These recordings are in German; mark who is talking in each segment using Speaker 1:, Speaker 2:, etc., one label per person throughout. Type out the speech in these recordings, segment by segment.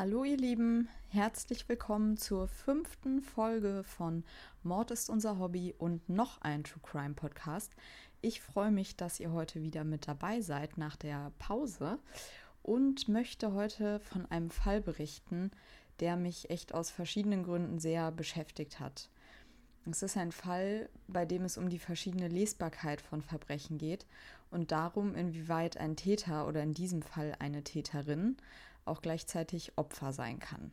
Speaker 1: Hallo ihr Lieben, herzlich willkommen zur fünften Folge von Mord ist unser Hobby und noch ein True Crime Podcast. Ich freue mich, dass ihr heute wieder mit dabei seid nach der Pause und möchte heute von einem Fall berichten, der mich echt aus verschiedenen Gründen sehr beschäftigt hat. Es ist ein Fall, bei dem es um die verschiedene Lesbarkeit von Verbrechen geht und darum, inwieweit ein Täter oder in diesem Fall eine Täterin auch gleichzeitig Opfer sein kann.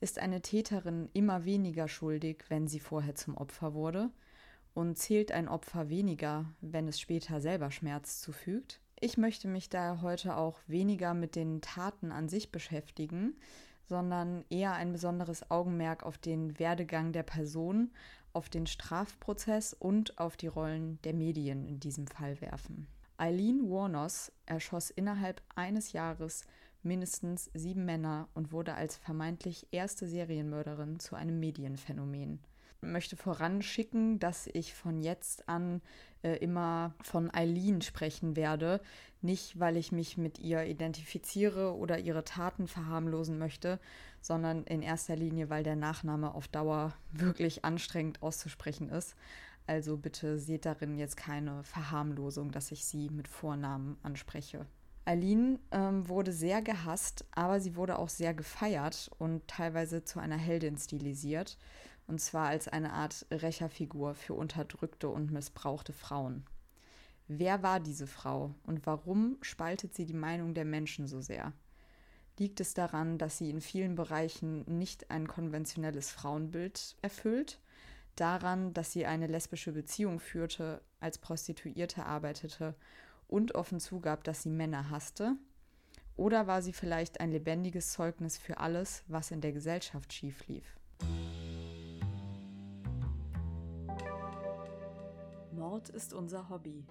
Speaker 1: Ist eine Täterin immer weniger schuldig, wenn sie vorher zum Opfer wurde? Und zählt ein Opfer weniger, wenn es später selber Schmerz zufügt? Ich möchte mich daher heute auch weniger mit den Taten an sich beschäftigen, sondern eher ein besonderes Augenmerk auf den Werdegang der Person, auf den Strafprozess und auf die Rollen der Medien in diesem Fall werfen. Eileen Warnos erschoss innerhalb eines Jahres mindestens sieben Männer und wurde als vermeintlich erste Serienmörderin zu einem Medienphänomen möchte voranschicken, dass ich von jetzt an äh, immer von Eileen sprechen werde. Nicht, weil ich mich mit ihr identifiziere oder ihre Taten verharmlosen möchte, sondern in erster Linie, weil der Nachname auf Dauer wirklich anstrengend auszusprechen ist. Also bitte seht darin jetzt keine Verharmlosung, dass ich sie mit Vornamen anspreche. Eileen ähm, wurde sehr gehasst, aber sie wurde auch sehr gefeiert und teilweise zu einer Heldin stilisiert und zwar als eine Art Rächerfigur für unterdrückte und missbrauchte Frauen. Wer war diese Frau und warum spaltet sie die Meinung der Menschen so sehr? Liegt es daran, dass sie in vielen Bereichen nicht ein konventionelles Frauenbild erfüllt? Daran, dass sie eine lesbische Beziehung führte, als Prostituierte arbeitete und offen zugab, dass sie Männer hasste? Oder war sie vielleicht ein lebendiges Zeugnis für alles, was in der Gesellschaft schief lief? Mord ist unser Hobby.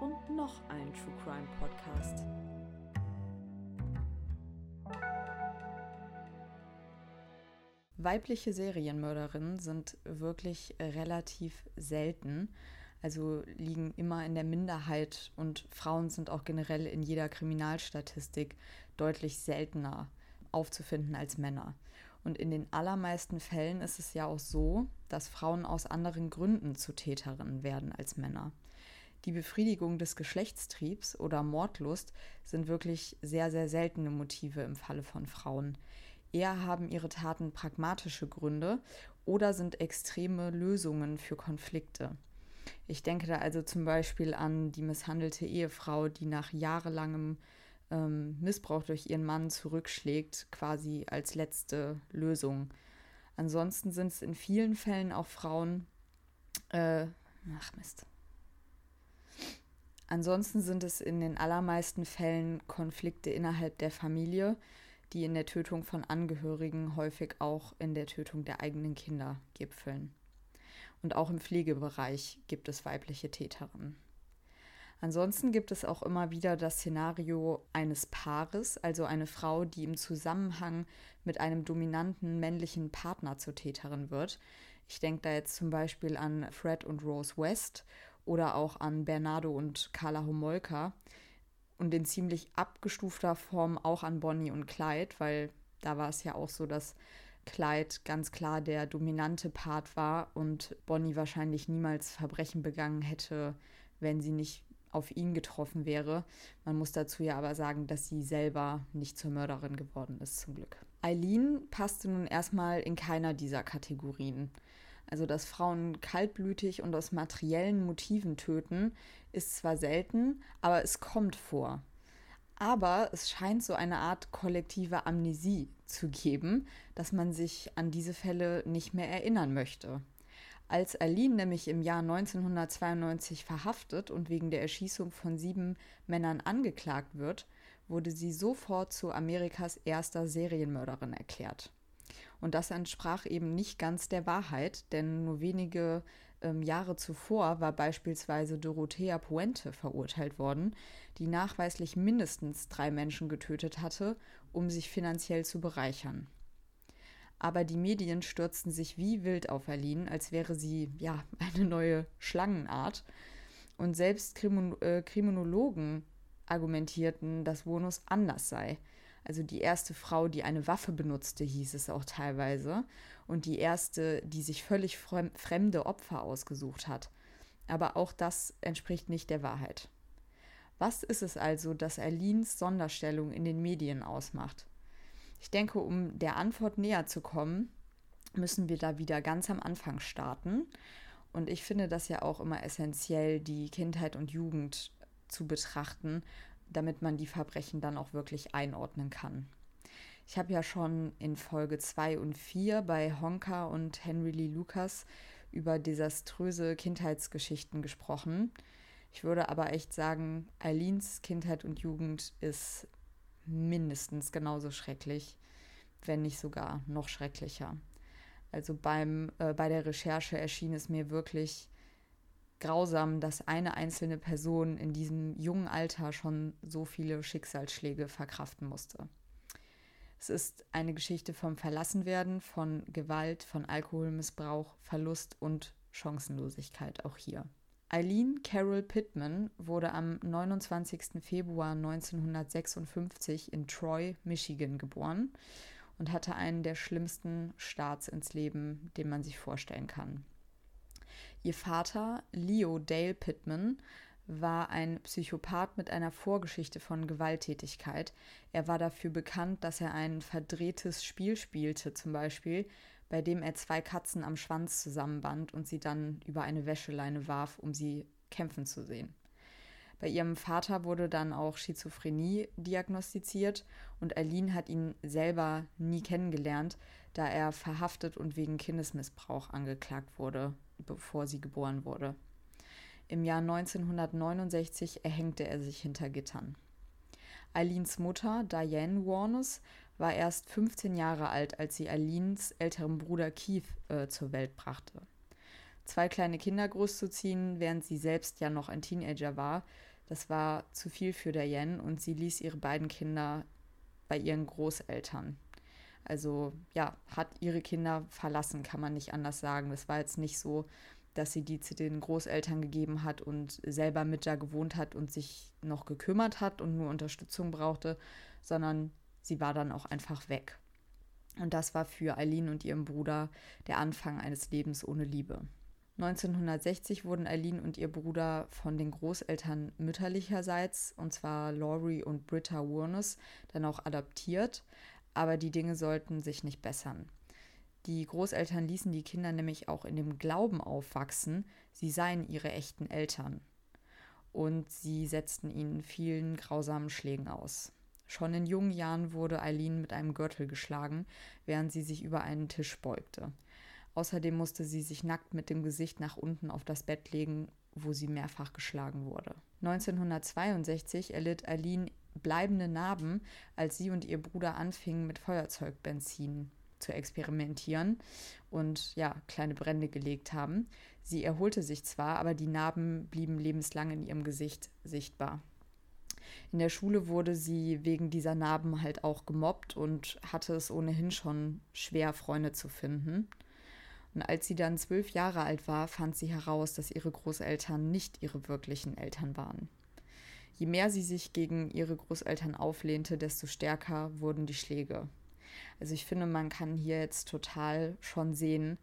Speaker 1: Und noch ein True Crime Podcast. Weibliche Serienmörderinnen sind wirklich relativ selten also liegen immer in der Minderheit und Frauen sind auch generell in jeder Kriminalstatistik deutlich seltener aufzufinden als Männer. Und in den allermeisten Fällen ist es ja auch so, dass Frauen aus anderen Gründen zu Täterinnen werden als Männer. Die Befriedigung des Geschlechtstriebs oder Mordlust sind wirklich sehr, sehr seltene Motive im Falle von Frauen. Eher haben ihre Taten pragmatische Gründe oder sind extreme Lösungen für Konflikte. Ich denke da also zum Beispiel an die misshandelte Ehefrau, die nach jahrelangem ähm, Missbrauch durch ihren Mann zurückschlägt, quasi als letzte Lösung. Ansonsten sind es in vielen Fällen auch Frauen. Äh, ach Mist. Ansonsten sind es in den allermeisten Fällen Konflikte innerhalb der Familie, die in der Tötung von Angehörigen häufig auch in der Tötung der eigenen Kinder gipfeln. Und auch im Pflegebereich gibt es weibliche Täterinnen. Ansonsten gibt es auch immer wieder das Szenario eines Paares, also eine Frau, die im Zusammenhang mit einem dominanten männlichen Partner zur Täterin wird. Ich denke da jetzt zum Beispiel an Fred und Rose West oder auch an Bernardo und Carla Homolka und in ziemlich abgestufter Form auch an Bonnie und Clyde, weil da war es ja auch so, dass Clyde ganz klar der dominante Part war und Bonnie wahrscheinlich niemals Verbrechen begangen hätte, wenn sie nicht auf ihn getroffen wäre. Man muss dazu ja aber sagen, dass sie selber nicht zur Mörderin geworden ist, zum Glück. Eileen passte nun erstmal in keiner dieser Kategorien. Also, dass Frauen kaltblütig und aus materiellen Motiven töten, ist zwar selten, aber es kommt vor. Aber es scheint so eine Art kollektive Amnesie zu geben, dass man sich an diese Fälle nicht mehr erinnern möchte. Als Aline nämlich im Jahr 1992 verhaftet und wegen der Erschießung von sieben Männern angeklagt wird, wurde sie sofort zu Amerikas erster Serienmörderin erklärt. Und das entsprach eben nicht ganz der Wahrheit, denn nur wenige ähm, Jahre zuvor war beispielsweise Dorothea Puente verurteilt worden, die nachweislich mindestens drei Menschen getötet hatte, um sich finanziell zu bereichern. Aber die Medien stürzten sich wie wild auf Aline, als wäre sie ja eine neue Schlangenart. Und selbst Krimin äh, Kriminologen argumentierten, dass Bonus anders sei. Also die erste Frau, die eine Waffe benutzte, hieß es auch teilweise. Und die erste, die sich völlig fremde Opfer ausgesucht hat. Aber auch das entspricht nicht der Wahrheit. Was ist es also, das Alins Sonderstellung in den Medien ausmacht? Ich denke, um der Antwort näher zu kommen, müssen wir da wieder ganz am Anfang starten. Und ich finde das ja auch immer essentiell, die Kindheit und Jugend zu betrachten, damit man die Verbrechen dann auch wirklich einordnen kann. Ich habe ja schon in Folge 2 und 4 bei Honka und Henry Lee Lucas über desaströse Kindheitsgeschichten gesprochen. Ich würde aber echt sagen, Eileens Kindheit und Jugend ist mindestens genauso schrecklich, wenn nicht sogar noch schrecklicher. Also beim, äh, bei der Recherche erschien es mir wirklich grausam, dass eine einzelne Person in diesem jungen Alter schon so viele Schicksalsschläge verkraften musste. Es ist eine Geschichte vom Verlassenwerden, von Gewalt, von Alkoholmissbrauch, Verlust und Chancenlosigkeit auch hier. Eileen Carol Pittman wurde am 29. Februar 1956 in Troy, Michigan geboren und hatte einen der schlimmsten Starts ins Leben, den man sich vorstellen kann. Ihr Vater, Leo Dale Pittman, war ein Psychopath mit einer Vorgeschichte von Gewalttätigkeit. Er war dafür bekannt, dass er ein verdrehtes Spiel spielte, zum Beispiel, bei dem er zwei Katzen am Schwanz zusammenband und sie dann über eine Wäscheleine warf, um sie kämpfen zu sehen. Bei ihrem Vater wurde dann auch Schizophrenie diagnostiziert und Aline hat ihn selber nie kennengelernt, da er verhaftet und wegen Kindesmissbrauch angeklagt wurde bevor sie geboren wurde. Im Jahr 1969 erhängte er sich hinter Gittern. Eileens Mutter, Diane Warnes, war erst 15 Jahre alt, als sie Eileens älteren Bruder Keith äh, zur Welt brachte. Zwei kleine Kinder großzuziehen, während sie selbst ja noch ein Teenager war, das war zu viel für Diane und sie ließ ihre beiden Kinder bei ihren Großeltern. Also ja, hat ihre Kinder verlassen, kann man nicht anders sagen. Das war jetzt nicht so, dass sie die zu den Großeltern gegeben hat und selber mit da gewohnt hat und sich noch gekümmert hat und nur Unterstützung brauchte, sondern sie war dann auch einfach weg. Und das war für Eileen und ihrem Bruder der Anfang eines Lebens ohne Liebe. 1960 wurden Eileen und ihr Bruder von den Großeltern mütterlicherseits, und zwar Laurie und Britta Warnes, dann auch adoptiert aber die Dinge sollten sich nicht bessern. Die Großeltern ließen die Kinder nämlich auch in dem Glauben aufwachsen, sie seien ihre echten Eltern. Und sie setzten ihnen vielen grausamen Schlägen aus. Schon in jungen Jahren wurde Eileen mit einem Gürtel geschlagen, während sie sich über einen Tisch beugte. Außerdem musste sie sich nackt mit dem Gesicht nach unten auf das Bett legen, wo sie mehrfach geschlagen wurde. 1962 erlitt Eileen bleibende Narben, als sie und ihr Bruder anfingen, mit Feuerzeugbenzin zu experimentieren und ja, kleine Brände gelegt haben. Sie erholte sich zwar, aber die Narben blieben lebenslang in ihrem Gesicht sichtbar. In der Schule wurde sie wegen dieser Narben halt auch gemobbt und hatte es ohnehin schon schwer, Freunde zu finden. Und als sie dann zwölf Jahre alt war, fand sie heraus, dass ihre Großeltern nicht ihre wirklichen Eltern waren. Je mehr sie sich gegen ihre Großeltern auflehnte, desto stärker wurden die Schläge. Also ich finde, man kann hier jetzt total schon sehen,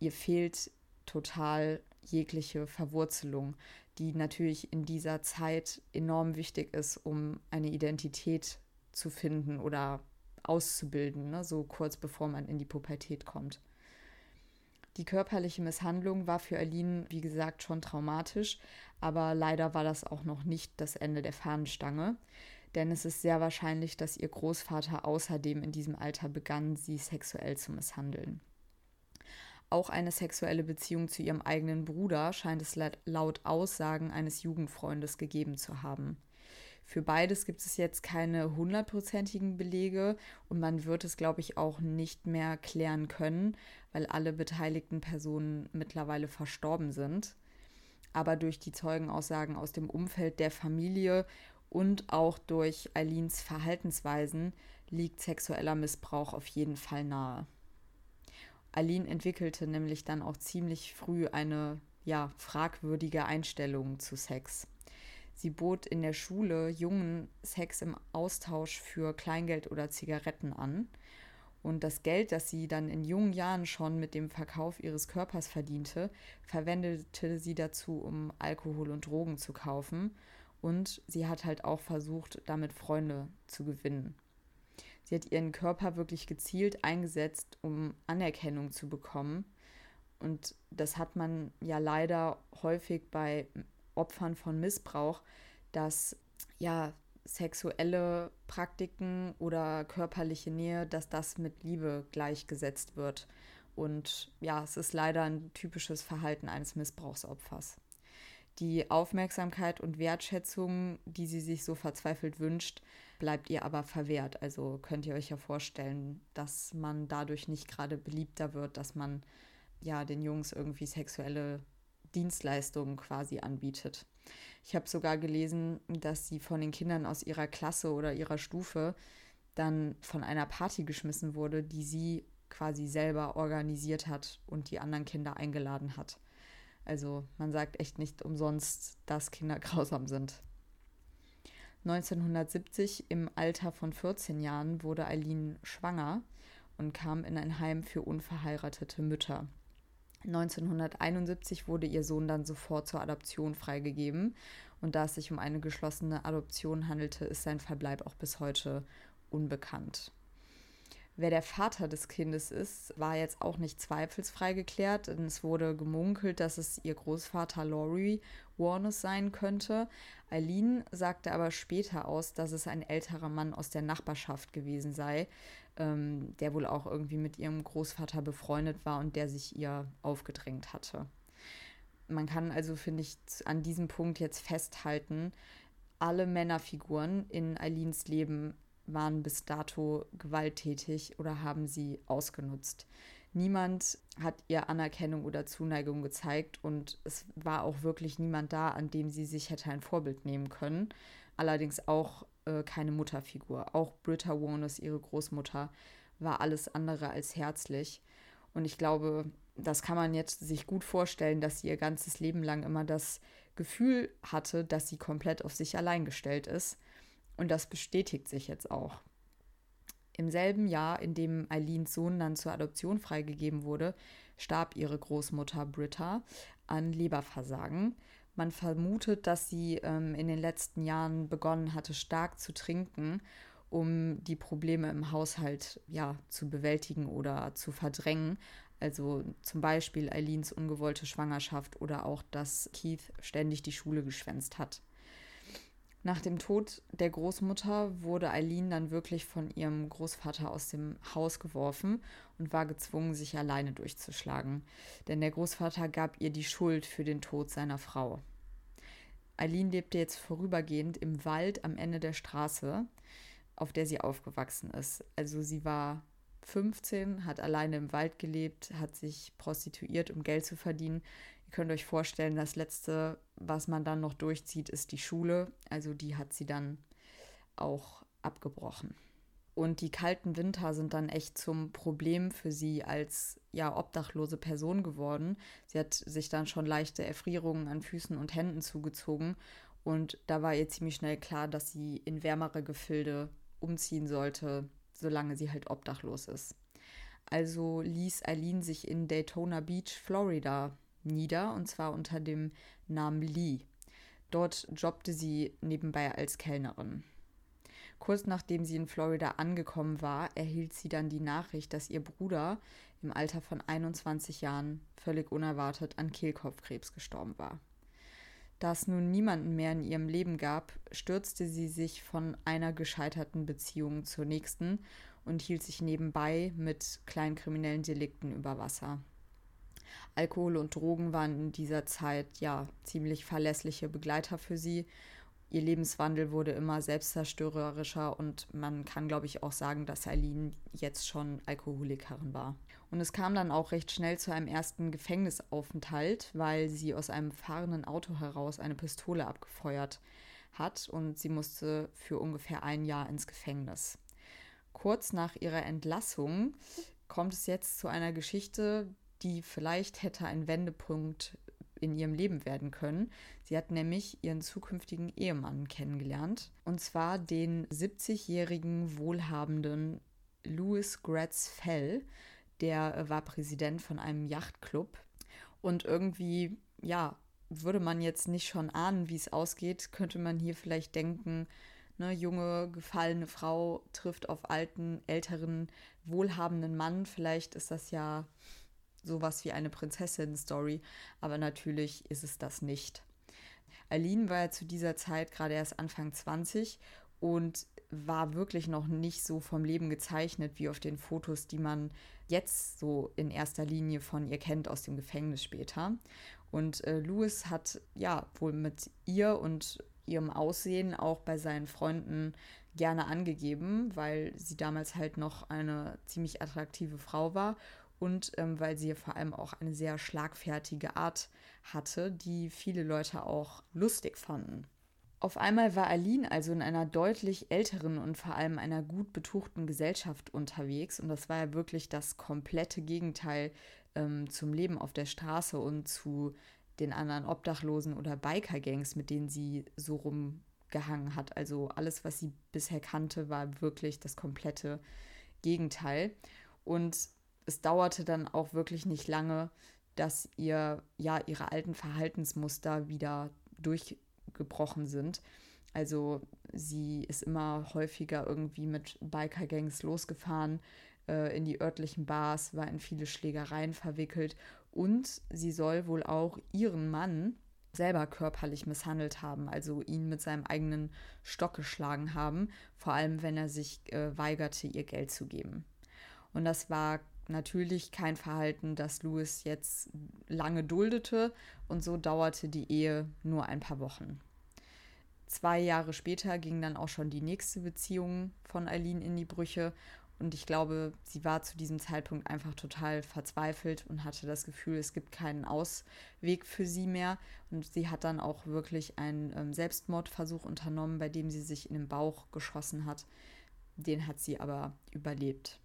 Speaker 1: ihr fehlt total jegliche Verwurzelung, die natürlich in dieser Zeit enorm wichtig ist, um eine Identität zu finden oder auszubilden, ne? so kurz bevor man in die Pubertät kommt. Die körperliche Misshandlung war für Aline, wie gesagt, schon traumatisch, aber leider war das auch noch nicht das Ende der Fahnenstange, denn es ist sehr wahrscheinlich, dass ihr Großvater außerdem in diesem Alter begann, sie sexuell zu misshandeln. Auch eine sexuelle Beziehung zu ihrem eigenen Bruder scheint es laut Aussagen eines Jugendfreundes gegeben zu haben. Für beides gibt es jetzt keine hundertprozentigen Belege und man wird es, glaube ich, auch nicht mehr klären können, weil alle beteiligten Personen mittlerweile verstorben sind. Aber durch die Zeugenaussagen aus dem Umfeld der Familie und auch durch Eileens Verhaltensweisen liegt sexueller Missbrauch auf jeden Fall nahe. Aline entwickelte nämlich dann auch ziemlich früh eine ja, fragwürdige Einstellung zu Sex. Sie bot in der Schule Jungen Sex im Austausch für Kleingeld oder Zigaretten an. Und das Geld, das sie dann in jungen Jahren schon mit dem Verkauf ihres Körpers verdiente, verwendete sie dazu, um Alkohol und Drogen zu kaufen. Und sie hat halt auch versucht, damit Freunde zu gewinnen. Sie hat ihren Körper wirklich gezielt eingesetzt, um Anerkennung zu bekommen. Und das hat man ja leider häufig bei Opfern von Missbrauch, dass ja sexuelle Praktiken oder körperliche Nähe, dass das mit Liebe gleichgesetzt wird. Und ja, es ist leider ein typisches Verhalten eines Missbrauchsopfers. Die Aufmerksamkeit und Wertschätzung, die sie sich so verzweifelt wünscht, bleibt ihr aber verwehrt. Also könnt ihr euch ja vorstellen, dass man dadurch nicht gerade beliebter wird, dass man ja den Jungs irgendwie sexuelle Dienstleistungen quasi anbietet. Ich habe sogar gelesen, dass sie von den Kindern aus ihrer Klasse oder ihrer Stufe dann von einer Party geschmissen wurde, die sie quasi selber organisiert hat und die anderen Kinder eingeladen hat. Also man sagt echt nicht umsonst, dass Kinder grausam sind. 1970 im Alter von 14 Jahren wurde Eileen schwanger und kam in ein Heim für unverheiratete Mütter. 1971 wurde ihr Sohn dann sofort zur Adoption freigegeben. Und da es sich um eine geschlossene Adoption handelte, ist sein Verbleib auch bis heute unbekannt. Wer der Vater des Kindes ist, war jetzt auch nicht zweifelsfrei geklärt, denn es wurde gemunkelt, dass es ihr Großvater Laurie Warnes sein könnte. Eileen sagte aber später aus, dass es ein älterer Mann aus der Nachbarschaft gewesen sei, ähm, der wohl auch irgendwie mit ihrem Großvater befreundet war und der sich ihr aufgedrängt hatte. Man kann also, finde ich, an diesem Punkt jetzt festhalten, alle Männerfiguren in Eileens Leben waren bis dato gewalttätig oder haben sie ausgenutzt. Niemand hat ihr Anerkennung oder Zuneigung gezeigt und es war auch wirklich niemand da, an dem sie sich hätte ein Vorbild nehmen können. Allerdings auch äh, keine Mutterfigur. Auch Britta Warnes, ihre Großmutter, war alles andere als herzlich. Und ich glaube, das kann man jetzt sich gut vorstellen, dass sie ihr ganzes Leben lang immer das Gefühl hatte, dass sie komplett auf sich allein gestellt ist. Und das bestätigt sich jetzt auch. Im selben Jahr, in dem Eileens Sohn dann zur Adoption freigegeben wurde, starb ihre Großmutter Britta an Leberversagen. Man vermutet, dass sie ähm, in den letzten Jahren begonnen hatte, stark zu trinken, um die Probleme im Haushalt ja, zu bewältigen oder zu verdrängen. Also zum Beispiel Eileens ungewollte Schwangerschaft oder auch, dass Keith ständig die Schule geschwänzt hat. Nach dem Tod der Großmutter wurde Eileen dann wirklich von ihrem Großvater aus dem Haus geworfen und war gezwungen, sich alleine durchzuschlagen. Denn der Großvater gab ihr die Schuld für den Tod seiner Frau. Eileen lebte jetzt vorübergehend im Wald am Ende der Straße, auf der sie aufgewachsen ist. Also sie war 15, hat alleine im Wald gelebt, hat sich prostituiert, um Geld zu verdienen, könnt euch vorstellen, das letzte, was man dann noch durchzieht, ist die Schule. Also die hat sie dann auch abgebrochen. Und die kalten Winter sind dann echt zum Problem für sie als ja obdachlose Person geworden. Sie hat sich dann schon leichte Erfrierungen an Füßen und Händen zugezogen und da war ihr ziemlich schnell klar, dass sie in wärmere Gefilde umziehen sollte, solange sie halt obdachlos ist. Also ließ Eileen sich in Daytona Beach, Florida nieder, und zwar unter dem Namen Lee. Dort jobbte sie nebenbei als Kellnerin. Kurz nachdem sie in Florida angekommen war, erhielt sie dann die Nachricht, dass ihr Bruder im Alter von 21 Jahren völlig unerwartet an Kehlkopfkrebs gestorben war. Da es nun niemanden mehr in ihrem Leben gab, stürzte sie sich von einer gescheiterten Beziehung zur nächsten und hielt sich nebenbei mit kleinkriminellen Delikten über Wasser. Alkohol und Drogen waren in dieser Zeit ja ziemlich verlässliche Begleiter für sie. Ihr Lebenswandel wurde immer selbstzerstörerischer und man kann, glaube ich, auch sagen, dass Eileen jetzt schon Alkoholikerin war. Und es kam dann auch recht schnell zu einem ersten Gefängnisaufenthalt, weil sie aus einem fahrenden Auto heraus eine Pistole abgefeuert hat und sie musste für ungefähr ein Jahr ins Gefängnis. Kurz nach ihrer Entlassung kommt es jetzt zu einer Geschichte, die vielleicht hätte ein Wendepunkt in ihrem Leben werden können. Sie hat nämlich ihren zukünftigen Ehemann kennengelernt. Und zwar den 70-jährigen wohlhabenden Louis Gratz Fell. Der war Präsident von einem Yachtclub. Und irgendwie, ja, würde man jetzt nicht schon ahnen, wie es ausgeht, könnte man hier vielleicht denken, eine junge, gefallene Frau trifft auf alten, älteren, wohlhabenden Mann. Vielleicht ist das ja sowas wie eine Prinzessin-Story, aber natürlich ist es das nicht. Aline war ja zu dieser Zeit gerade erst Anfang 20 und war wirklich noch nicht so vom Leben gezeichnet wie auf den Fotos, die man jetzt so in erster Linie von ihr kennt aus dem Gefängnis später. Und äh, Louis hat ja wohl mit ihr und ihrem Aussehen auch bei seinen Freunden gerne angegeben, weil sie damals halt noch eine ziemlich attraktive Frau war und ähm, weil sie vor allem auch eine sehr schlagfertige Art hatte, die viele Leute auch lustig fanden. Auf einmal war Aline also in einer deutlich älteren und vor allem einer gut betuchten Gesellschaft unterwegs und das war ja wirklich das komplette Gegenteil ähm, zum Leben auf der Straße und zu den anderen Obdachlosen oder Biker-Gangs, mit denen sie so rumgehangen hat. Also alles, was sie bisher kannte, war wirklich das komplette Gegenteil. Und es dauerte dann auch wirklich nicht lange, dass ihr ja ihre alten Verhaltensmuster wieder durchgebrochen sind. Also sie ist immer häufiger irgendwie mit Biker-Gangs losgefahren äh, in die örtlichen Bars, war in viele Schlägereien verwickelt und sie soll wohl auch ihren Mann selber körperlich misshandelt haben, also ihn mit seinem eigenen Stock geschlagen haben, vor allem wenn er sich äh, weigerte, ihr Geld zu geben. Und das war natürlich kein Verhalten, das Louis jetzt lange duldete und so dauerte die Ehe nur ein paar Wochen. Zwei Jahre später ging dann auch schon die nächste Beziehung von Eileen in die Brüche und ich glaube, sie war zu diesem Zeitpunkt einfach total verzweifelt und hatte das Gefühl, es gibt keinen Ausweg für sie mehr. Und sie hat dann auch wirklich einen ähm, Selbstmordversuch unternommen, bei dem sie sich in den Bauch geschossen hat. Den hat sie aber überlebt.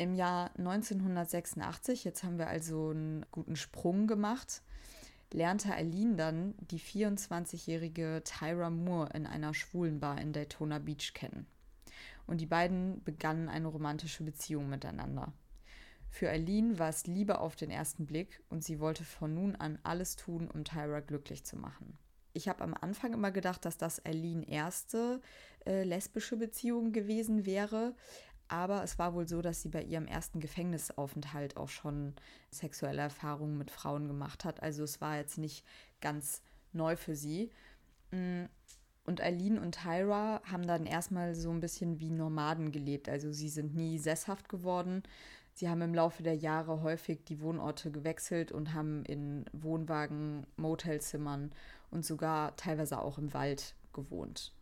Speaker 1: Im Jahr 1986, jetzt haben wir also einen guten Sprung gemacht, lernte Eileen dann die 24-jährige Tyra Moore in einer schwulen Bar in Daytona Beach kennen. Und die beiden begannen eine romantische Beziehung miteinander. Für Eileen war es Liebe auf den ersten Blick und sie wollte von nun an alles tun, um Tyra glücklich zu machen. Ich habe am Anfang immer gedacht, dass das Eileen erste äh, lesbische Beziehung gewesen wäre, aber es war wohl so, dass sie bei ihrem ersten Gefängnisaufenthalt auch schon sexuelle Erfahrungen mit Frauen gemacht hat. Also es war jetzt nicht ganz neu für sie. Mm, und Eileen und Tyra haben dann erstmal so ein bisschen wie Nomaden gelebt. Also sie sind nie sesshaft geworden. Sie haben im Laufe der Jahre häufig die Wohnorte gewechselt und haben in Wohnwagen, Motelzimmern und sogar teilweise auch im Wald gewohnt.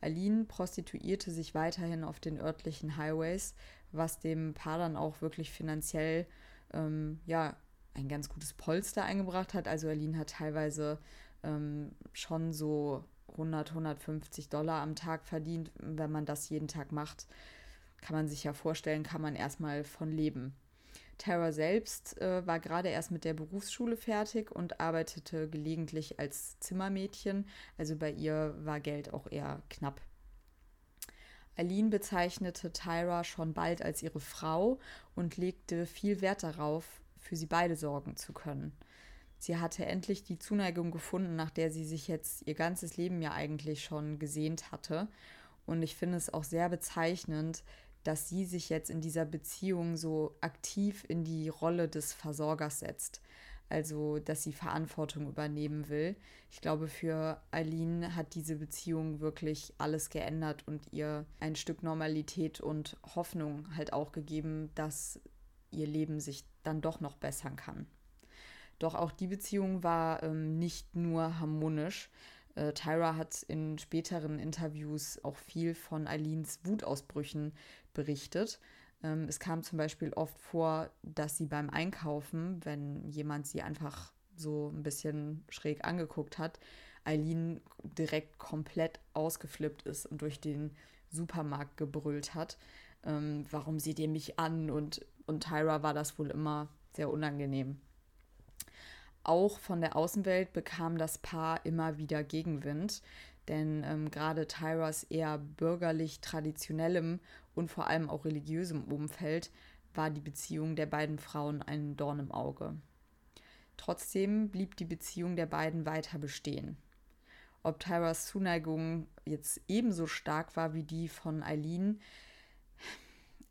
Speaker 1: Aline prostituierte sich weiterhin auf den örtlichen Highways, was dem Paar dann auch wirklich finanziell ähm, ja, ein ganz gutes Polster eingebracht hat. Also Aline hat teilweise ähm, schon so 100, 150 Dollar am Tag verdient. Wenn man das jeden Tag macht, kann man sich ja vorstellen, kann man erstmal von leben. Tara selbst äh, war gerade erst mit der Berufsschule fertig und arbeitete gelegentlich als Zimmermädchen. Also bei ihr war Geld auch eher knapp. Aline bezeichnete Tyra schon bald als ihre Frau und legte viel Wert darauf, für sie beide sorgen zu können. Sie hatte endlich die Zuneigung gefunden, nach der sie sich jetzt ihr ganzes Leben ja eigentlich schon gesehnt hatte. Und ich finde es auch sehr bezeichnend, dass sie sich jetzt in dieser Beziehung so aktiv in die Rolle des Versorgers setzt. Also, dass sie Verantwortung übernehmen will. Ich glaube, für Aline hat diese Beziehung wirklich alles geändert und ihr ein Stück Normalität und Hoffnung halt auch gegeben, dass ihr Leben sich dann doch noch bessern kann. Doch auch die Beziehung war ähm, nicht nur harmonisch. Äh, Tyra hat in späteren Interviews auch viel von Eileens Wutausbrüchen berichtet. Ähm, es kam zum Beispiel oft vor, dass sie beim Einkaufen, wenn jemand sie einfach so ein bisschen schräg angeguckt hat, Eileen direkt komplett ausgeflippt ist und durch den Supermarkt gebrüllt hat. ähm, warum sieht ihr mich an? Und, und Tyra war das wohl immer sehr unangenehm. Auch von der Außenwelt bekam das Paar immer wieder Gegenwind, denn ähm, gerade Tyras eher bürgerlich traditionellem und vor allem auch religiösem Umfeld war die Beziehung der beiden Frauen ein Dorn im Auge. Trotzdem blieb die Beziehung der beiden weiter bestehen. Ob Tyras Zuneigung jetzt ebenso stark war wie die von Eileen,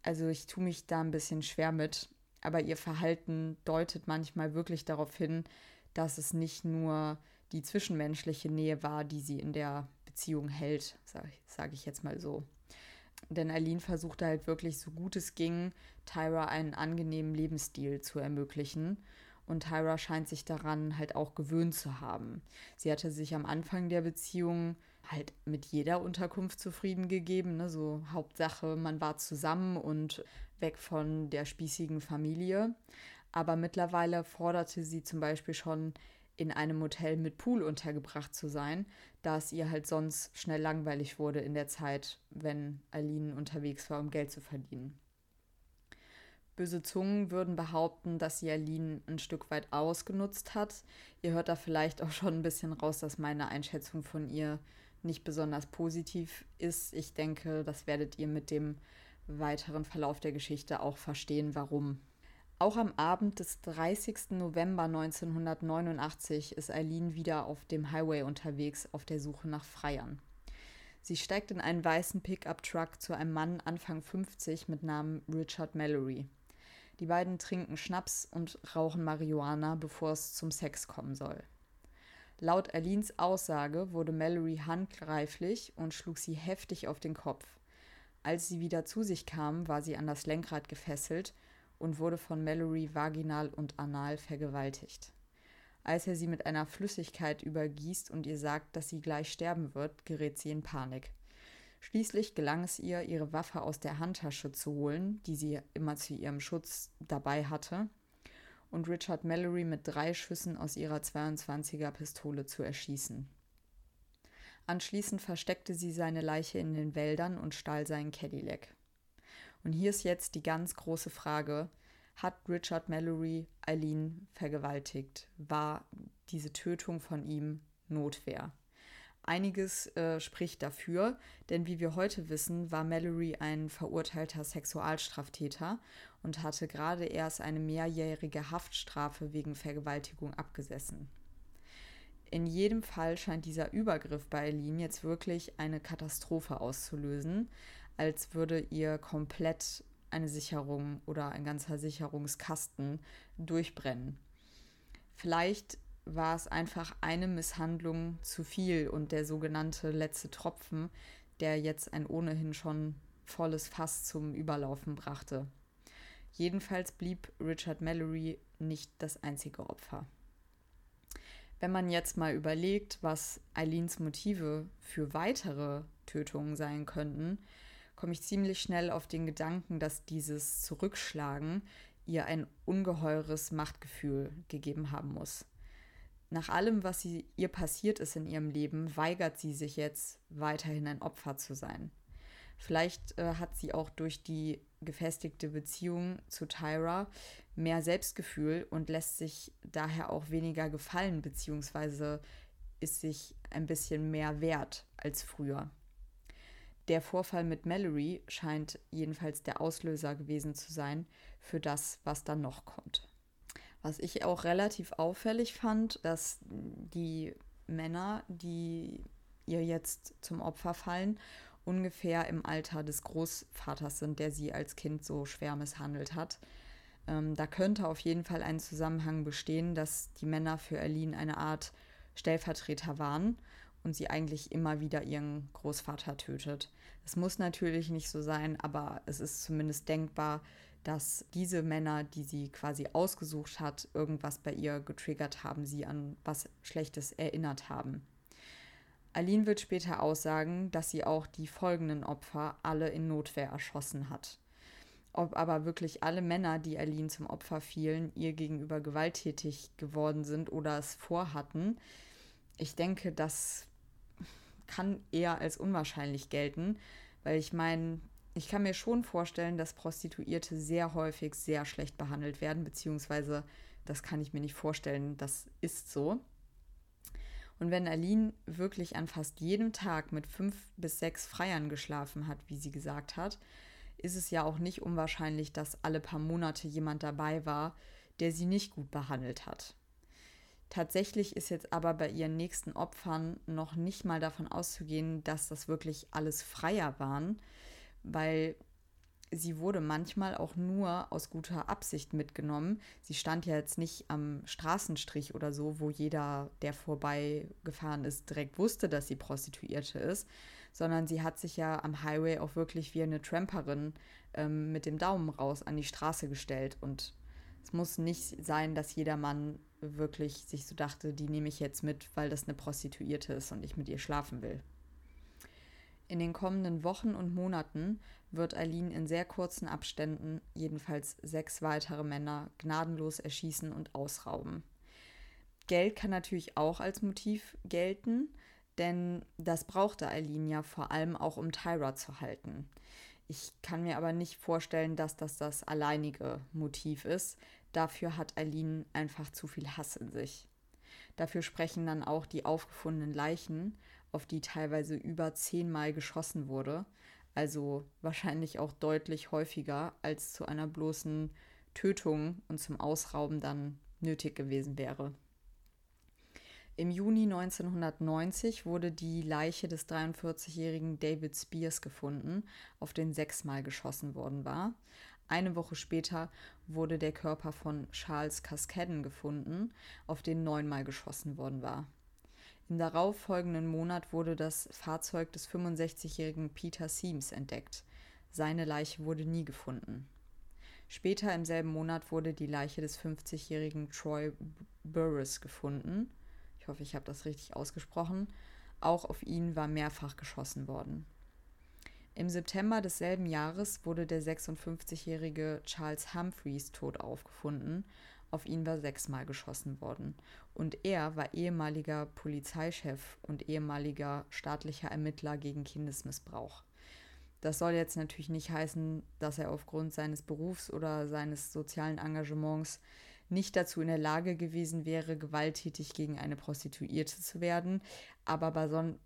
Speaker 1: also ich tue mich da ein bisschen schwer mit, aber ihr Verhalten deutet manchmal wirklich darauf hin, dass es nicht nur die zwischenmenschliche Nähe war, die sie in der Beziehung hält, sage sag ich jetzt mal so. Denn Eileen versuchte halt wirklich so gut es ging, Tyra einen angenehmen Lebensstil zu ermöglichen. Und Tyra scheint sich daran halt auch gewöhnt zu haben. Sie hatte sich am Anfang der Beziehung halt mit jeder Unterkunft zufrieden gegeben. Ne? So Hauptsache, man war zusammen und weg von der spießigen Familie. Aber mittlerweile forderte sie zum Beispiel schon in einem Hotel mit Pool untergebracht zu sein, da es ihr halt sonst schnell langweilig wurde in der Zeit, wenn Aline unterwegs war, um Geld zu verdienen. Böse Zungen würden behaupten, dass sie Aline ein Stück weit ausgenutzt hat. Ihr hört da vielleicht auch schon ein bisschen raus, dass meine Einschätzung von ihr nicht besonders positiv ist. Ich denke, das werdet ihr mit dem weiteren Verlauf der Geschichte auch verstehen, warum. Auch am Abend des 30. November 1989 ist Eileen wieder auf dem Highway unterwegs auf der Suche nach Freiern. Sie steigt in einen weißen Pickup-Truck zu einem Mann Anfang 50 mit Namen Richard Mallory. Die beiden trinken Schnaps und rauchen Marihuana, bevor es zum Sex kommen soll. Laut Alins Aussage wurde Mallory handgreiflich und schlug sie heftig auf den Kopf. Als sie wieder zu sich kam, war sie an das Lenkrad gefesselt und wurde von Mallory vaginal und anal vergewaltigt. Als er sie mit einer Flüssigkeit übergießt und ihr sagt, dass sie gleich sterben wird, gerät sie in Panik. Schließlich gelang es ihr, ihre Waffe aus der Handtasche zu holen, die sie immer zu ihrem Schutz dabei hatte, und Richard Mallory mit drei Schüssen aus ihrer 22er Pistole zu erschießen. Anschließend versteckte sie seine Leiche in den Wäldern und stahl seinen Cadillac. Und hier ist jetzt die ganz große Frage, hat Richard Mallory Eileen vergewaltigt? War diese Tötung von ihm Notwehr? Einiges äh, spricht dafür, denn wie wir heute wissen, war Mallory ein verurteilter Sexualstraftäter und hatte gerade erst eine mehrjährige Haftstrafe wegen Vergewaltigung abgesessen. In jedem Fall scheint dieser Übergriff bei Eileen jetzt wirklich eine Katastrophe auszulösen, als würde ihr komplett eine Sicherung oder ein ganzer Sicherungskasten durchbrennen. Vielleicht war es einfach eine Misshandlung zu viel und der sogenannte letzte Tropfen, der jetzt ein ohnehin schon volles Fass zum Überlaufen brachte. Jedenfalls blieb Richard Mallory nicht das einzige Opfer. Wenn man jetzt mal überlegt, was Eileens Motive für weitere Tötungen sein könnten, komme ich ziemlich schnell auf den Gedanken, dass dieses Zurückschlagen ihr ein ungeheures Machtgefühl gegeben haben muss. Nach allem, was sie, ihr passiert ist in ihrem Leben, weigert sie sich jetzt weiterhin ein Opfer zu sein. Vielleicht äh, hat sie auch durch die gefestigte Beziehung zu Tyra mehr Selbstgefühl und lässt sich daher auch weniger gefallen, beziehungsweise ist sich ein bisschen mehr wert als früher. Der Vorfall mit Mallory scheint jedenfalls der Auslöser gewesen zu sein für das, was dann noch kommt. Was ich auch relativ auffällig fand, dass die Männer, die ihr jetzt zum Opfer fallen, ungefähr im Alter des Großvaters sind, der sie als Kind so schwer misshandelt hat. Ähm, da könnte auf jeden Fall ein Zusammenhang bestehen, dass die Männer für Aline eine Art Stellvertreter waren und sie eigentlich immer wieder ihren Großvater tötet. Es muss natürlich nicht so sein, aber es ist zumindest denkbar, dass diese Männer, die sie quasi ausgesucht hat, irgendwas bei ihr getriggert haben, sie an was Schlechtes erinnert haben. Aline wird später aussagen, dass sie auch die folgenden Opfer alle in Notwehr erschossen hat. Ob aber wirklich alle Männer, die Aline zum Opfer fielen, ihr gegenüber gewalttätig geworden sind oder es vorhatten, ich denke, das kann eher als unwahrscheinlich gelten, weil ich meine, Ich kann mir schon vorstellen, dass Prostituierte sehr häufig sehr schlecht behandelt werden, beziehungsweise das kann ich mir nicht vorstellen, das ist so. Und wenn Aline wirklich an fast jedem Tag mit fünf bis sechs Freiern geschlafen hat, wie sie gesagt hat, ist es ja auch nicht unwahrscheinlich, dass alle paar Monate jemand dabei war, der sie nicht gut behandelt hat. Tatsächlich ist jetzt aber bei ihren nächsten Opfern noch nicht mal davon auszugehen, dass das wirklich alles Freier waren, weil sie wurde manchmal auch nur aus guter Absicht mitgenommen. Sie stand ja jetzt nicht am Straßenstrich oder so, wo jeder, der vorbeigefahren ist, direkt wusste, dass sie Prostituierte ist, sondern sie hat sich ja am Highway auch wirklich wie eine Tramperin ähm, mit dem Daumen raus an die Straße gestellt. Und es muss nicht sein, dass jeder Mann wirklich sich so dachte, die nehme ich jetzt mit, weil das eine Prostituierte ist und ich mit ihr schlafen will. In den kommenden Wochen und Monaten wird Eileen in sehr kurzen Abständen jedenfalls sechs weitere Männer gnadenlos erschießen und ausrauben. Geld kann natürlich auch als Motiv gelten, denn das brauchte Eileen ja vor allem auch, um Tyra zu halten. Ich kann mir aber nicht vorstellen, dass das das alleinige Motiv ist. Dafür hat Eileen einfach zu viel Hass in sich. Dafür sprechen dann auch die aufgefundenen Leichen auf die teilweise über zehnmal geschossen wurde. Also wahrscheinlich auch deutlich häufiger als zu einer bloßen Tötung und zum Ausrauben dann nötig gewesen wäre. Im Juni 1990 wurde die Leiche des 43-jährigen David Spears gefunden, auf den sechsmal geschossen worden war. Eine Woche später wurde der Körper von Charles Cascadden gefunden, auf den neunmal geschossen worden war. Im darauffolgenden Monat wurde das Fahrzeug des 65-jährigen Peter Seams entdeckt. Seine Leiche wurde nie gefunden. Später im selben Monat wurde die Leiche des 50-jährigen Troy Burris gefunden. Ich hoffe, ich habe das richtig ausgesprochen. Auch auf ihn war mehrfach geschossen worden. Im September desselben Jahres wurde der 56-jährige Charles Humphreys tot aufgefunden auf ihn war sechsmal geschossen worden. Und er war ehemaliger Polizeichef und ehemaliger staatlicher Ermittler gegen Kindesmissbrauch. Das soll jetzt natürlich nicht heißen, dass er aufgrund seines Berufs oder seines sozialen Engagements nicht dazu in der Lage gewesen wäre, gewalttätig gegen eine Prostituierte zu werden. Aber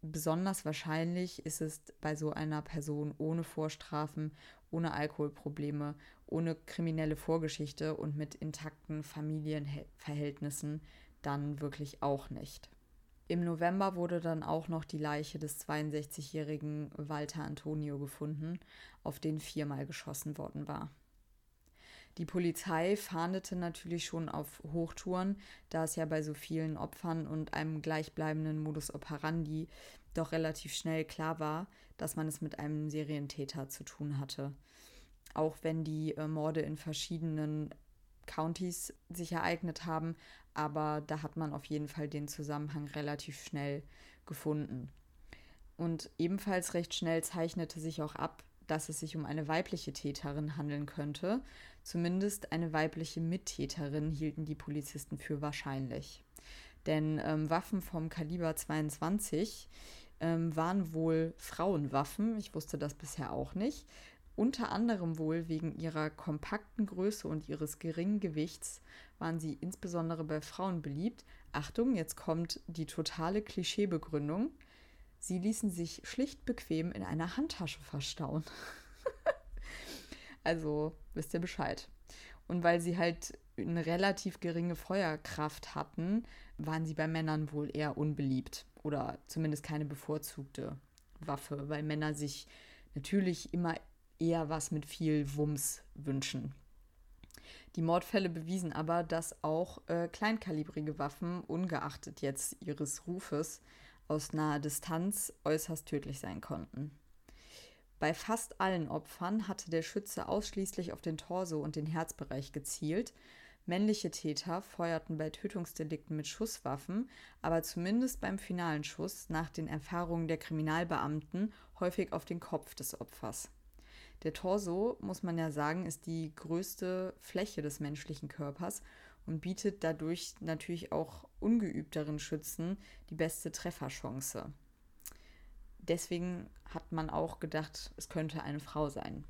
Speaker 1: besonders wahrscheinlich ist es bei so einer Person ohne Vorstrafen, ohne Alkoholprobleme, ohne kriminelle Vorgeschichte und mit intakten Familienverhältnissen dann wirklich auch nicht. Im November wurde dann auch noch die Leiche des 62-jährigen Walter Antonio gefunden, auf den viermal geschossen worden war. Die Polizei fahndete natürlich schon auf Hochtouren, da es ja bei so vielen Opfern und einem gleichbleibenden Modus operandi doch relativ schnell klar war, dass man es mit einem Serientäter zu tun hatte. Auch wenn die äh, Morde in verschiedenen Countys sich ereignet haben, aber da hat man auf jeden Fall den Zusammenhang relativ schnell gefunden. Und ebenfalls recht schnell zeichnete sich auch ab, dass es sich um eine weibliche Täterin handeln könnte, Zumindest eine weibliche Mittäterin hielten die Polizisten für wahrscheinlich. Denn ähm, Waffen vom Kaliber 22 ähm, waren wohl Frauenwaffen. Ich wusste das bisher auch nicht. Unter anderem wohl wegen ihrer kompakten Größe und ihres geringen Gewichts waren sie insbesondere bei Frauen beliebt. Achtung, jetzt kommt die totale Klischeebegründung. Sie ließen sich schlicht bequem in einer Handtasche verstauen. Also wisst ihr Bescheid. Und weil sie halt eine relativ geringe Feuerkraft hatten, waren sie bei Männern wohl eher unbeliebt oder zumindest keine bevorzugte Waffe, weil Männer sich natürlich immer eher was mit viel Wumms wünschen. Die Mordfälle bewiesen aber, dass auch äh, kleinkalibrige Waffen, ungeachtet jetzt ihres Rufes, aus naher Distanz äußerst tödlich sein konnten. Bei fast allen Opfern hatte der Schütze ausschließlich auf den Torso und den Herzbereich gezielt. Männliche Täter feuerten bei Tötungsdelikten mit Schusswaffen, aber zumindest beim finalen Schuss nach den Erfahrungen der Kriminalbeamten häufig auf den Kopf des Opfers. Der Torso, muss man ja sagen, ist die größte Fläche des menschlichen Körpers und bietet dadurch natürlich auch ungeübteren Schützen die beste Trefferchance. deswegen hat man auch gedacht, es könnte eine Frau sein.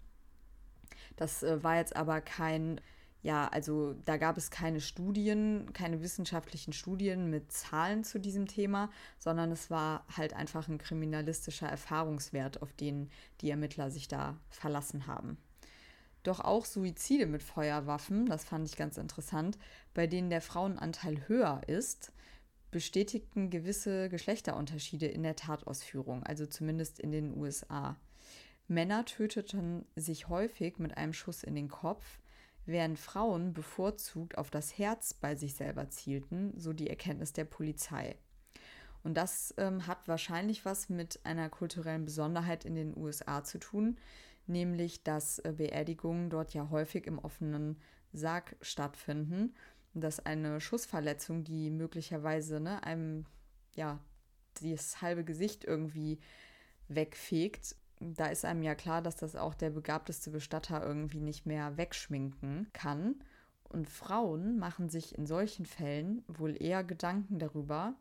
Speaker 1: Das äh, war jetzt aber kein, ja, also da gab es keine Studien, keine wissenschaftlichen Studien mit Zahlen zu diesem Thema, sondern es war halt einfach ein kriminalistischer Erfahrungswert, auf den die Ermittler sich da verlassen haben. Doch auch Suizide mit Feuerwaffen, das fand ich ganz interessant, bei denen der Frauenanteil höher ist, bestätigten gewisse Geschlechterunterschiede in der Tatausführung, also zumindest in den USA. Männer töteten sich häufig mit einem Schuss in den Kopf, während Frauen bevorzugt auf das Herz bei sich selber zielten, so die Erkenntnis der Polizei. Und das ähm, hat wahrscheinlich was mit einer kulturellen Besonderheit in den USA zu tun, nämlich dass äh, Beerdigungen dort ja häufig im offenen Sarg stattfinden dass eine Schussverletzung, die möglicherweise ne, einem ja das halbe Gesicht irgendwie wegfegt, da ist einem ja klar, dass das auch der begabteste Bestatter irgendwie nicht mehr wegschminken kann. Und Frauen machen sich in solchen Fällen wohl eher Gedanken darüber,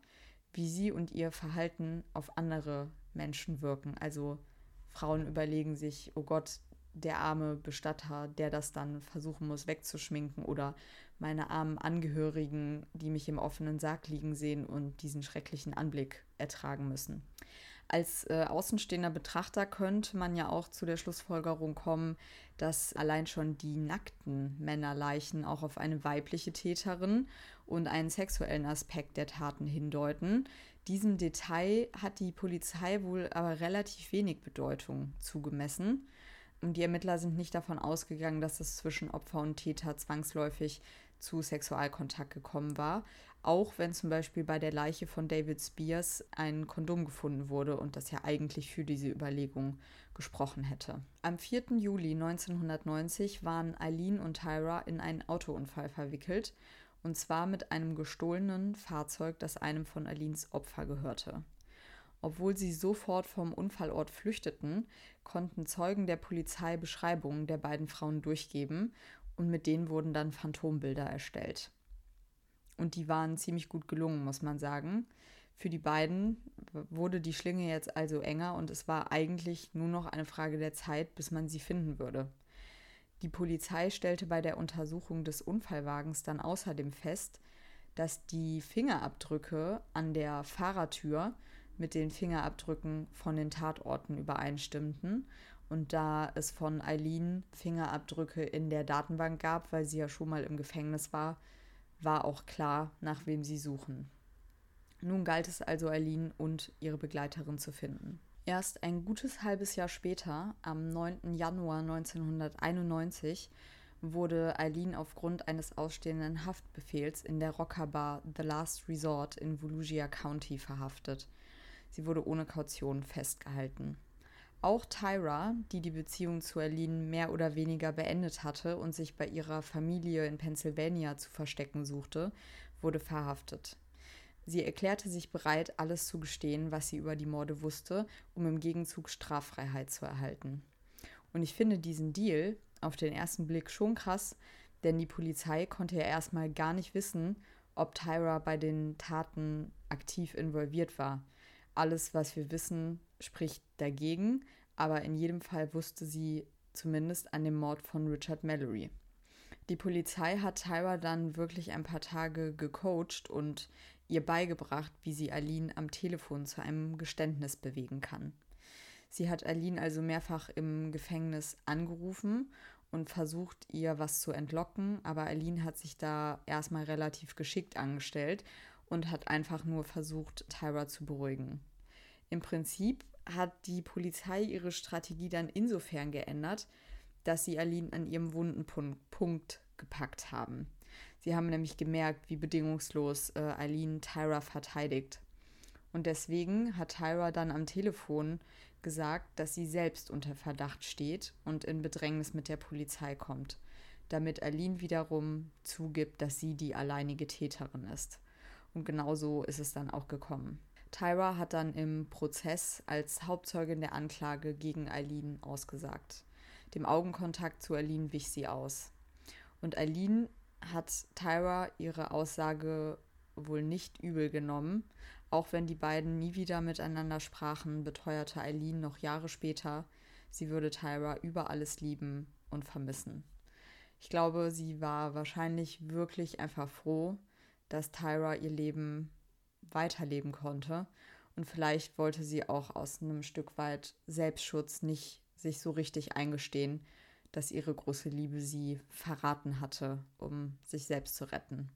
Speaker 1: wie sie und ihr Verhalten auf andere Menschen wirken. Also Frauen überlegen sich, oh Gott, der arme Bestatter, der das dann versuchen muss wegzuschminken oder meine armen Angehörigen, die mich im offenen Sarg liegen sehen und diesen schrecklichen Anblick ertragen müssen. Als äh, außenstehender Betrachter könnte man ja auch zu der Schlussfolgerung kommen, dass allein schon die nackten Männerleichen auch auf eine weibliche Täterin und einen sexuellen Aspekt der Taten hindeuten. Diesem Detail hat die Polizei wohl aber relativ wenig Bedeutung zugemessen. Und die Ermittler sind nicht davon ausgegangen, dass es zwischen Opfer und Täter zwangsläufig zu Sexualkontakt gekommen war, auch wenn zum Beispiel bei der Leiche von David Spears ein Kondom gefunden wurde und das ja eigentlich für diese Überlegung gesprochen hätte. Am 4. Juli 1990 waren Eileen und Tyra in einen Autounfall verwickelt, und zwar mit einem gestohlenen Fahrzeug, das einem von Eileens Opfer gehörte. Obwohl sie sofort vom Unfallort flüchteten, konnten Zeugen der Polizei Beschreibungen der beiden Frauen durchgeben und mit denen wurden dann Phantombilder erstellt. Und die waren ziemlich gut gelungen, muss man sagen. Für die beiden wurde die Schlinge jetzt also enger und es war eigentlich nur noch eine Frage der Zeit, bis man sie finden würde. Die Polizei stellte bei der Untersuchung des Unfallwagens dann außerdem fest, dass die Fingerabdrücke an der Fahrertür mit den Fingerabdrücken von den Tatorten übereinstimmten und da es von Eileen Fingerabdrücke in der Datenbank gab, weil sie ja schon mal im Gefängnis war, war auch klar, nach wem sie suchen. Nun galt es also, Eileen und ihre Begleiterin zu finden. Erst ein gutes halbes Jahr später, am 9. Januar 1991, wurde Eileen aufgrund eines ausstehenden Haftbefehls in der Rockerbar The Last Resort in Volusia County verhaftet. Sie wurde ohne Kaution festgehalten. Auch Tyra, die die Beziehung zu Aline mehr oder weniger beendet hatte und sich bei ihrer Familie in Pennsylvania zu verstecken suchte, wurde verhaftet. Sie erklärte sich bereit, alles zu gestehen, was sie über die Morde wusste, um im Gegenzug Straffreiheit zu erhalten. Und ich finde diesen Deal auf den ersten Blick schon krass, denn die Polizei konnte ja erstmal gar nicht wissen, ob Tyra bei den Taten aktiv involviert war. Alles, was wir wissen, spricht dagegen, aber in jedem Fall wusste sie zumindest an dem Mord von Richard Mallory. Die Polizei hat Tyra dann wirklich ein paar Tage gecoacht und ihr beigebracht, wie sie Aline am Telefon zu einem Geständnis bewegen kann. Sie hat Aline also mehrfach im Gefängnis angerufen und versucht, ihr was zu entlocken, aber Aline hat sich da erstmal relativ geschickt angestellt und hat einfach nur versucht, Tyra zu beruhigen. Im Prinzip hat die Polizei ihre Strategie dann insofern geändert, dass sie Aline an ihrem wunden Punkt gepackt haben. Sie haben nämlich gemerkt, wie bedingungslos äh, Aline Tyra verteidigt. Und deswegen hat Tyra dann am Telefon gesagt, dass sie selbst unter Verdacht steht und in Bedrängnis mit der Polizei kommt, damit Aline wiederum zugibt, dass sie die alleinige Täterin ist. Und genau so ist es dann auch gekommen. Tyra hat dann im Prozess als Hauptzeugin der Anklage gegen Eileen ausgesagt. Dem Augenkontakt zu Eileen wich sie aus. Und Eileen hat Tyra ihre Aussage wohl nicht übel genommen. Auch wenn die beiden nie wieder miteinander sprachen, beteuerte Eileen noch Jahre später, sie würde Tyra über alles lieben und vermissen. Ich glaube, sie war wahrscheinlich wirklich einfach froh, dass Tyra ihr Leben weiterleben konnte. Und vielleicht wollte sie auch aus einem Stück weit Selbstschutz nicht sich so richtig eingestehen, dass ihre große Liebe sie verraten hatte, um sich selbst zu retten.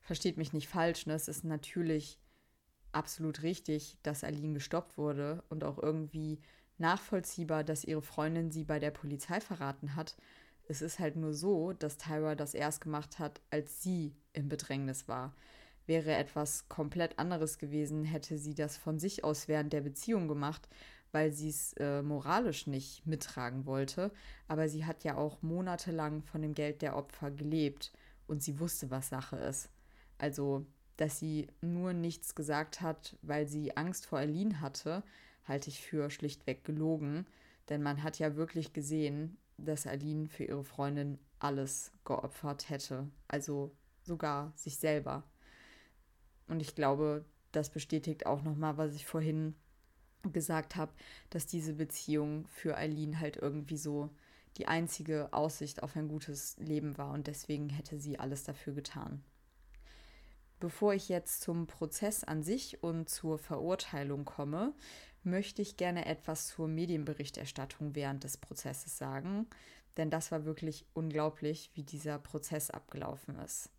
Speaker 1: Versteht mich nicht falsch, ne? es ist natürlich absolut richtig, dass Aline gestoppt wurde und auch irgendwie nachvollziehbar, dass ihre Freundin sie bei der Polizei verraten hat. Es ist halt nur so, dass Tyra das erst gemacht hat, als sie im Bedrängnis war. Wäre etwas komplett anderes gewesen, hätte sie das von sich aus während der Beziehung gemacht, weil sie es äh, moralisch nicht mittragen wollte. Aber sie hat ja auch monatelang von dem Geld der Opfer gelebt und sie wusste, was Sache ist. Also, dass sie nur nichts gesagt hat, weil sie Angst vor Aline hatte, halte ich für schlichtweg gelogen. Denn man hat ja wirklich gesehen, dass Aline für ihre Freundin alles geopfert hätte. Also sogar sich selber. Und ich glaube, das bestätigt auch nochmal, was ich vorhin gesagt habe, dass diese Beziehung für Eileen halt irgendwie so die einzige Aussicht auf ein gutes Leben war und deswegen hätte sie alles dafür getan. Bevor ich jetzt zum Prozess an sich und zur Verurteilung komme, möchte ich gerne etwas zur Medienberichterstattung während des Prozesses sagen, denn das war wirklich unglaublich, wie dieser Prozess abgelaufen ist.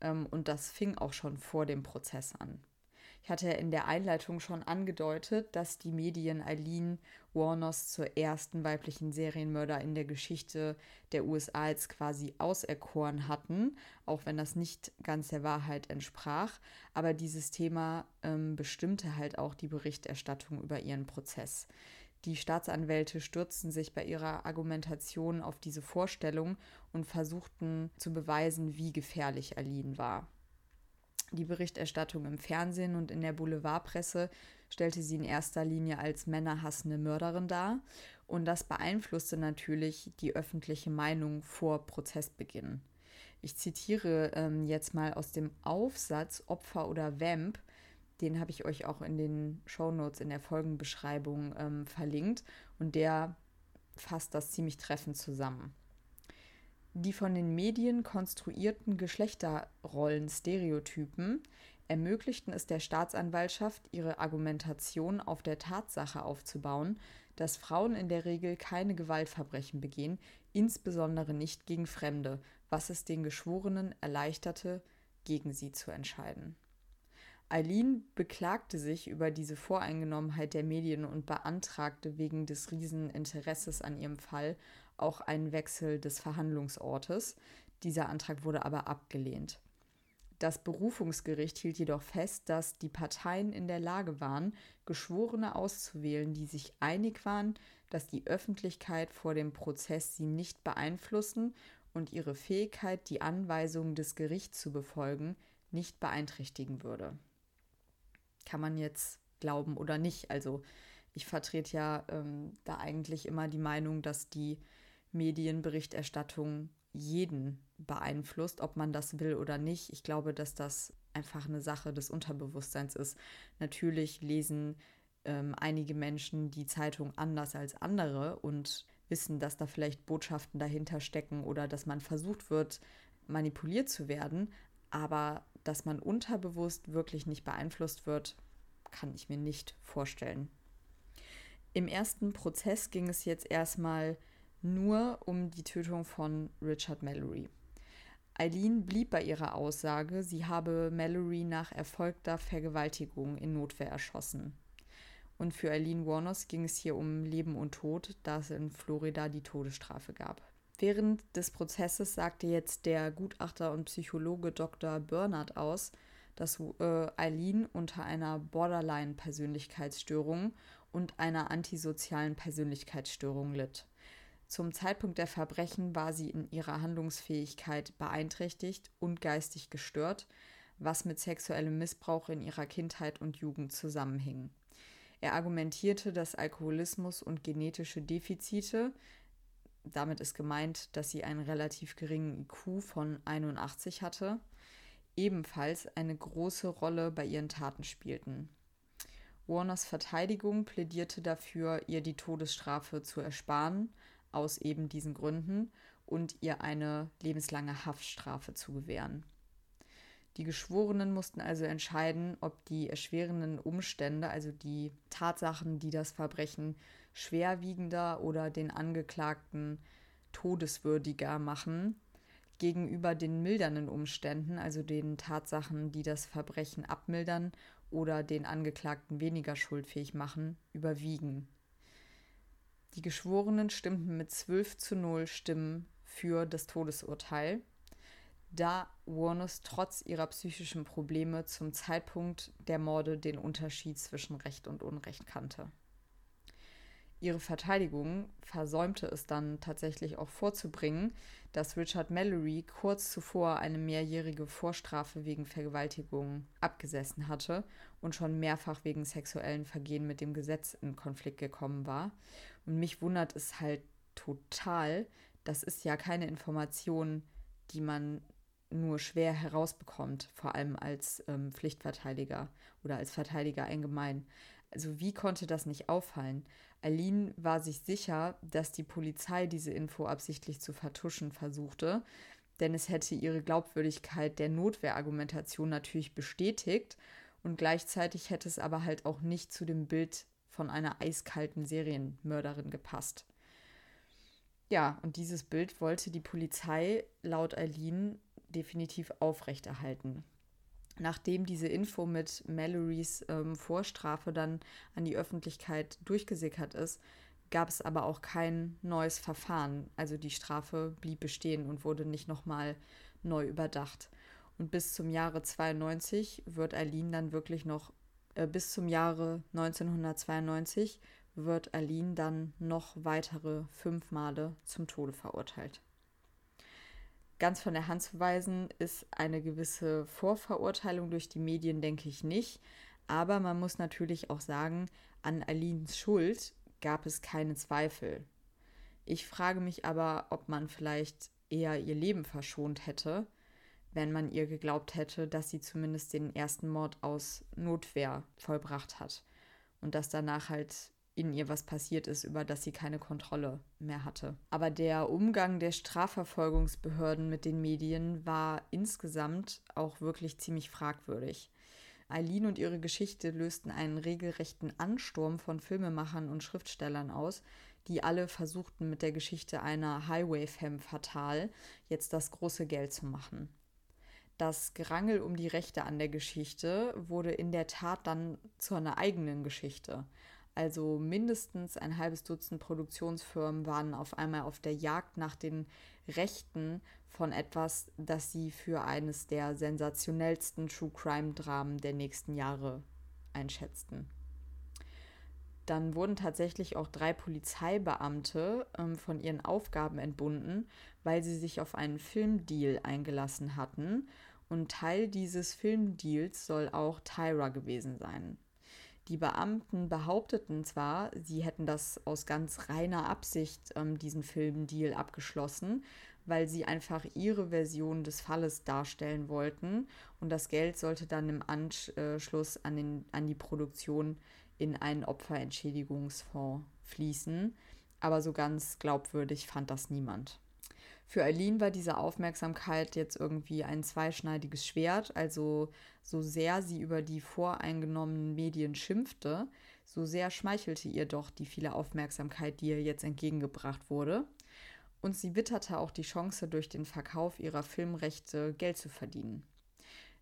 Speaker 1: Ähm, und das fing auch schon vor dem Prozess an. Ich hatte in der Einleitung schon angedeutet, dass die Medien Eileen Warners zur ersten weiblichen Serienmörder in der Geschichte der USA jetzt quasi auserkoren hatten, auch wenn das nicht ganz der Wahrheit entsprach. Aber dieses Thema ähm, bestimmte halt auch die Berichterstattung über ihren Prozess. Die Staatsanwälte stürzten sich bei ihrer Argumentation auf diese Vorstellung und versuchten zu beweisen, wie gefährlich Aline war. Die Berichterstattung im Fernsehen und in der Boulevardpresse stellte sie in erster Linie als männerhassende Mörderin dar und das beeinflusste natürlich die öffentliche Meinung vor Prozessbeginn. Ich zitiere ähm, jetzt mal aus dem Aufsatz Opfer oder Vamp, den habe ich euch auch in den Shownotes in der Folgenbeschreibung ähm, verlinkt und der fasst das ziemlich treffend zusammen. Die von den Medien konstruierten Geschlechterrollen-Stereotypen ermöglichten es der Staatsanwaltschaft, ihre Argumentation auf der Tatsache aufzubauen, dass Frauen in der Regel keine Gewaltverbrechen begehen, insbesondere nicht gegen Fremde, was es den Geschworenen erleichterte, gegen sie zu entscheiden. Eileen beklagte sich über diese Voreingenommenheit der Medien und beantragte wegen des Rieseninteresses an ihrem Fall auch einen Wechsel des Verhandlungsortes. Dieser Antrag wurde aber abgelehnt. Das Berufungsgericht hielt jedoch fest, dass die Parteien in der Lage waren, Geschworene auszuwählen, die sich einig waren, dass die Öffentlichkeit vor dem Prozess sie nicht beeinflussen und ihre Fähigkeit, die Anweisungen des Gerichts zu befolgen, nicht beeinträchtigen würde. Kann man jetzt glauben oder nicht. Also ich vertrete ja ähm, da eigentlich immer die Meinung, dass die Medienberichterstattung jeden beeinflusst, ob man das will oder nicht. Ich glaube, dass das einfach eine Sache des Unterbewusstseins ist. Natürlich lesen ähm, einige Menschen die Zeitung anders als andere und wissen, dass da vielleicht Botschaften dahinter stecken oder dass man versucht wird, manipuliert zu werden. Aber dass man unterbewusst wirklich nicht beeinflusst wird, kann ich mir nicht vorstellen. Im ersten Prozess ging es jetzt erstmal nur um die Tötung von Richard Mallory. Eileen blieb bei ihrer Aussage, sie habe Mallory nach erfolgter Vergewaltigung in Notwehr erschossen. Und für Eileen Warners ging es hier um Leben und Tod, da es in Florida die Todesstrafe gab. Während des Prozesses sagte jetzt der Gutachter und Psychologe Dr. Bernard aus, dass äh, Eileen unter einer Borderline-Persönlichkeitsstörung und einer antisozialen Persönlichkeitsstörung litt. Zum Zeitpunkt der Verbrechen war sie in ihrer Handlungsfähigkeit beeinträchtigt und geistig gestört, was mit sexuellem Missbrauch in ihrer Kindheit und Jugend zusammenhing. Er argumentierte, dass Alkoholismus und genetische Defizite, damit ist gemeint, dass sie einen relativ geringen IQ von 81 hatte, ebenfalls eine große Rolle bei ihren Taten spielten. Warners Verteidigung plädierte dafür, ihr die Todesstrafe zu ersparen, aus eben diesen Gründen, und ihr eine lebenslange Haftstrafe zu gewähren. Die Geschworenen mussten also entscheiden, ob die erschwerenden Umstände, also die Tatsachen, die das Verbrechen schwerwiegender oder den Angeklagten todeswürdiger machen, gegenüber den mildernden Umständen, also den Tatsachen, die das Verbrechen abmildern oder den Angeklagten weniger schuldfähig machen, überwiegen. Die Geschworenen stimmten mit 12 zu 0 Stimmen für das Todesurteil, da Warnes trotz ihrer psychischen Probleme zum Zeitpunkt der Morde den Unterschied zwischen Recht und Unrecht kannte. Ihre Verteidigung versäumte es dann tatsächlich auch vorzubringen, dass Richard Mallory kurz zuvor eine mehrjährige Vorstrafe wegen Vergewaltigung abgesessen hatte und schon mehrfach wegen sexuellen Vergehen mit dem Gesetz in Konflikt gekommen war. Und mich wundert es halt total, das ist ja keine Information, die man nur schwer herausbekommt, vor allem als ähm, Pflichtverteidiger oder als Verteidiger allgemein. Also wie konnte das nicht auffallen? Aline war sich sicher, dass die Polizei diese Info absichtlich zu vertuschen versuchte, denn es hätte ihre Glaubwürdigkeit der Notwehrargumentation natürlich bestätigt und gleichzeitig hätte es aber halt auch nicht zu dem Bild von einer eiskalten Serienmörderin gepasst. Ja, und dieses Bild wollte die Polizei laut Aline definitiv aufrechterhalten. Nachdem diese Info mit Mallorys ähm, Vorstrafe dann an die Öffentlichkeit durchgesickert ist, gab es aber auch kein neues Verfahren. Also die Strafe blieb bestehen und wurde nicht nochmal neu überdacht. Und bis zum Jahre 92 wird Aline dann wirklich noch, bis zum Jahre 1992 wird Aline dann noch weitere fünf Male zum Tode verurteilt ganz von der Hand zu weisen ist eine gewisse Vorverurteilung durch die Medien, denke ich nicht. Aber man muss natürlich auch sagen, an Alins Schuld gab es keine Zweifel. Ich frage mich aber, ob man vielleicht eher ihr Leben verschont hätte, wenn man ihr geglaubt hätte, dass sie zumindest den ersten Mord aus Notwehr vollbracht hat und dass danach halt in ihr was passiert ist, über das sie keine Kontrolle mehr hatte. Aber der Umgang der Strafverfolgungsbehörden mit den Medien war insgesamt auch wirklich ziemlich fragwürdig. Eileen und ihre Geschichte lösten einen regelrechten Ansturm von Filmemachern und Schriftstellern aus, die alle versuchten, mit der Geschichte einer Highway-Femme fatal jetzt das große Geld zu machen. Das Gerangel um die Rechte an der Geschichte wurde in der Tat dann zu einer eigenen Geschichte. Also mindestens ein halbes Dutzend Produktionsfirmen waren auf einmal auf der Jagd nach den Rechten von etwas, das sie für eines der sensationellsten True Crime-Dramen der nächsten Jahre einschätzten. Dann wurden tatsächlich auch drei Polizeibeamte ähm, von ihren Aufgaben entbunden, weil sie sich auf einen Filmdeal eingelassen hatten. Und Teil dieses Filmdeals soll auch Tyra gewesen sein. Die Beamten behaupteten zwar, sie hätten das aus ganz reiner Absicht, ähm, diesen Filmdeal abgeschlossen, weil sie einfach ihre Version des Falles darstellen wollten und das Geld sollte dann im Anschluss an, den, an die Produktion in einen Opferentschädigungsfonds fließen. Aber so ganz glaubwürdig fand das niemand. Für Eileen war diese Aufmerksamkeit jetzt irgendwie ein zweischneidiges Schwert. Also so sehr sie über die voreingenommenen Medien schimpfte, so sehr schmeichelte ihr doch die viele Aufmerksamkeit, die ihr jetzt entgegengebracht wurde. Und sie witterte auch die Chance, durch den Verkauf ihrer Filmrechte Geld zu verdienen.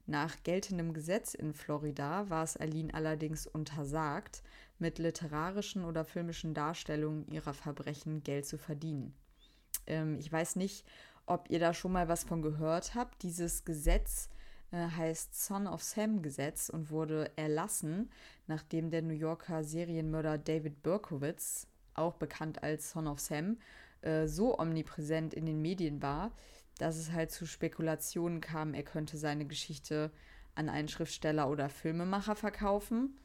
Speaker 1: Nach geltendem Gesetz in Florida war es Aline allerdings untersagt, mit literarischen oder filmischen Darstellungen ihrer Verbrechen Geld zu verdienen. Ähm, ich weiß nicht, ob ihr da schon mal was von gehört habt. Dieses Gesetz äh, heißt Son of Sam Gesetz und wurde erlassen, nachdem der New Yorker Serienmörder David Berkowitz, auch bekannt als Son of Sam, äh, so omnipräsent in den Medien war, dass es halt zu Spekulationen kam, er könnte seine Geschichte an einen Schriftsteller oder Filmemacher verkaufen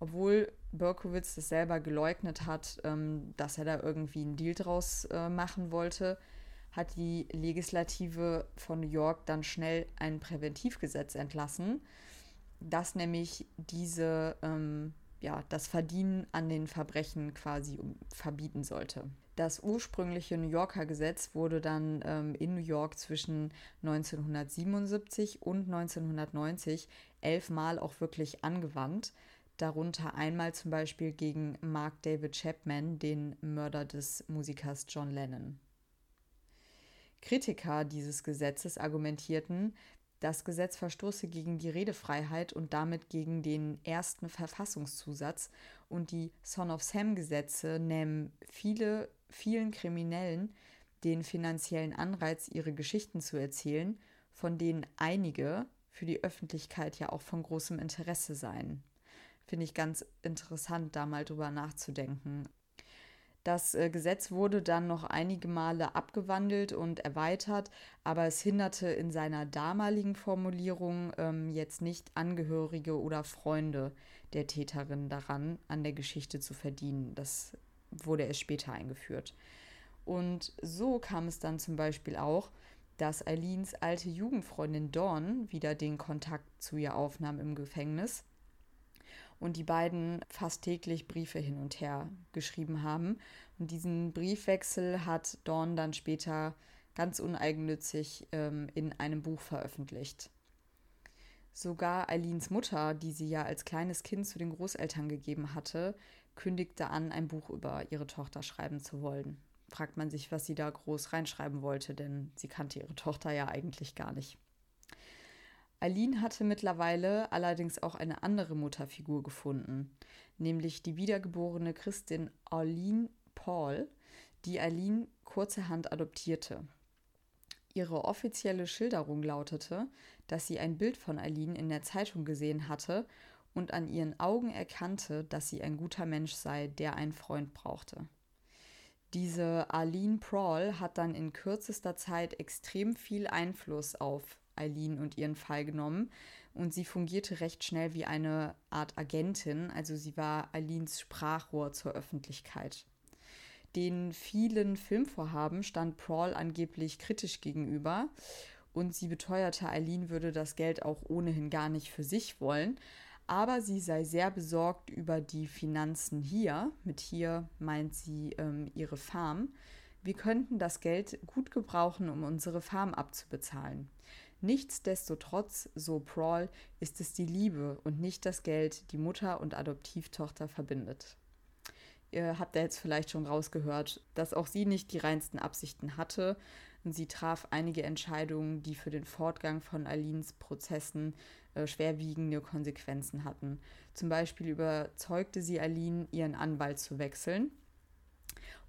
Speaker 1: obwohl Berkowitz das selber geleugnet hat, ähm, dass er da irgendwie einen Deal draus äh, machen wollte, hat die Legislative von New York dann schnell ein Präventivgesetz entlassen, das nämlich diese, ähm, ja, das Verdienen an den Verbrechen quasi verbieten sollte. Das ursprüngliche New Yorker Gesetz wurde dann ähm, in New York zwischen 1977 und 1990 elfmal auch wirklich angewandt. Darunter einmal zum Beispiel gegen Mark David Chapman, den Mörder des Musikers John Lennon. Kritiker dieses Gesetzes argumentierten, das Gesetz verstoße gegen die Redefreiheit und damit gegen den ersten Verfassungszusatz und die Son of Sam Gesetze nehmen viele, vielen Kriminellen den finanziellen Anreiz, ihre Geschichten zu erzählen, von denen einige für die Öffentlichkeit ja auch von großem Interesse seien. Finde ich ganz interessant, da mal drüber nachzudenken. Das äh, Gesetz wurde dann noch einige Male abgewandelt und erweitert, aber es hinderte in seiner damaligen Formulierung ähm, jetzt nicht Angehörige oder Freunde der Täterin daran, an der Geschichte zu verdienen. Das wurde erst später eingeführt. Und so kam es dann zum Beispiel auch, dass Eileens alte Jugendfreundin Dawn wieder den Kontakt zu ihr aufnahm im Gefängnis und die beiden fast täglich Briefe hin und her geschrieben haben. Und diesen Briefwechsel hat Dawn dann später ganz uneigennützig ähm, in einem Buch veröffentlicht. Sogar Eileens Mutter, die sie ja als kleines Kind zu den Großeltern gegeben hatte, kündigte an, ein Buch über ihre Tochter schreiben zu wollen. Fragt man sich, was sie da groß reinschreiben wollte, denn sie kannte ihre Tochter ja eigentlich gar nicht. Aline hatte mittlerweile allerdings auch eine andere Mutterfigur gefunden, nämlich die wiedergeborene Christin Arlene Paul, die Aline kurzerhand adoptierte. Ihre offizielle Schilderung lautete, dass sie ein Bild von Aline in der Zeitung gesehen hatte und an ihren Augen erkannte, dass sie ein guter Mensch sei, der einen Freund brauchte. Diese Arlene Prawl hat dann in kürzester Zeit extrem viel Einfluss auf Eileen und ihren Fall genommen. Und sie fungierte recht schnell wie eine Art Agentin, also sie war Eileens Sprachrohr zur Öffentlichkeit. Den vielen Filmvorhaben stand Prawl angeblich kritisch gegenüber und sie beteuerte, Eileen würde das Geld auch ohnehin gar nicht für sich wollen, aber sie sei sehr besorgt über die Finanzen hier. Mit hier meint sie ähm, ihre Farm. Wir könnten das Geld gut gebrauchen, um unsere Farm abzubezahlen. Nichtsdestotrotz, so Prawl, ist es die Liebe und nicht das Geld, die Mutter und Adoptivtochter verbindet. Ihr habt ja jetzt vielleicht schon rausgehört, dass auch sie nicht die reinsten Absichten hatte sie traf einige Entscheidungen, die für den Fortgang von Alins Prozessen äh, schwerwiegende Konsequenzen hatten. Zum Beispiel überzeugte sie Aline, ihren Anwalt zu wechseln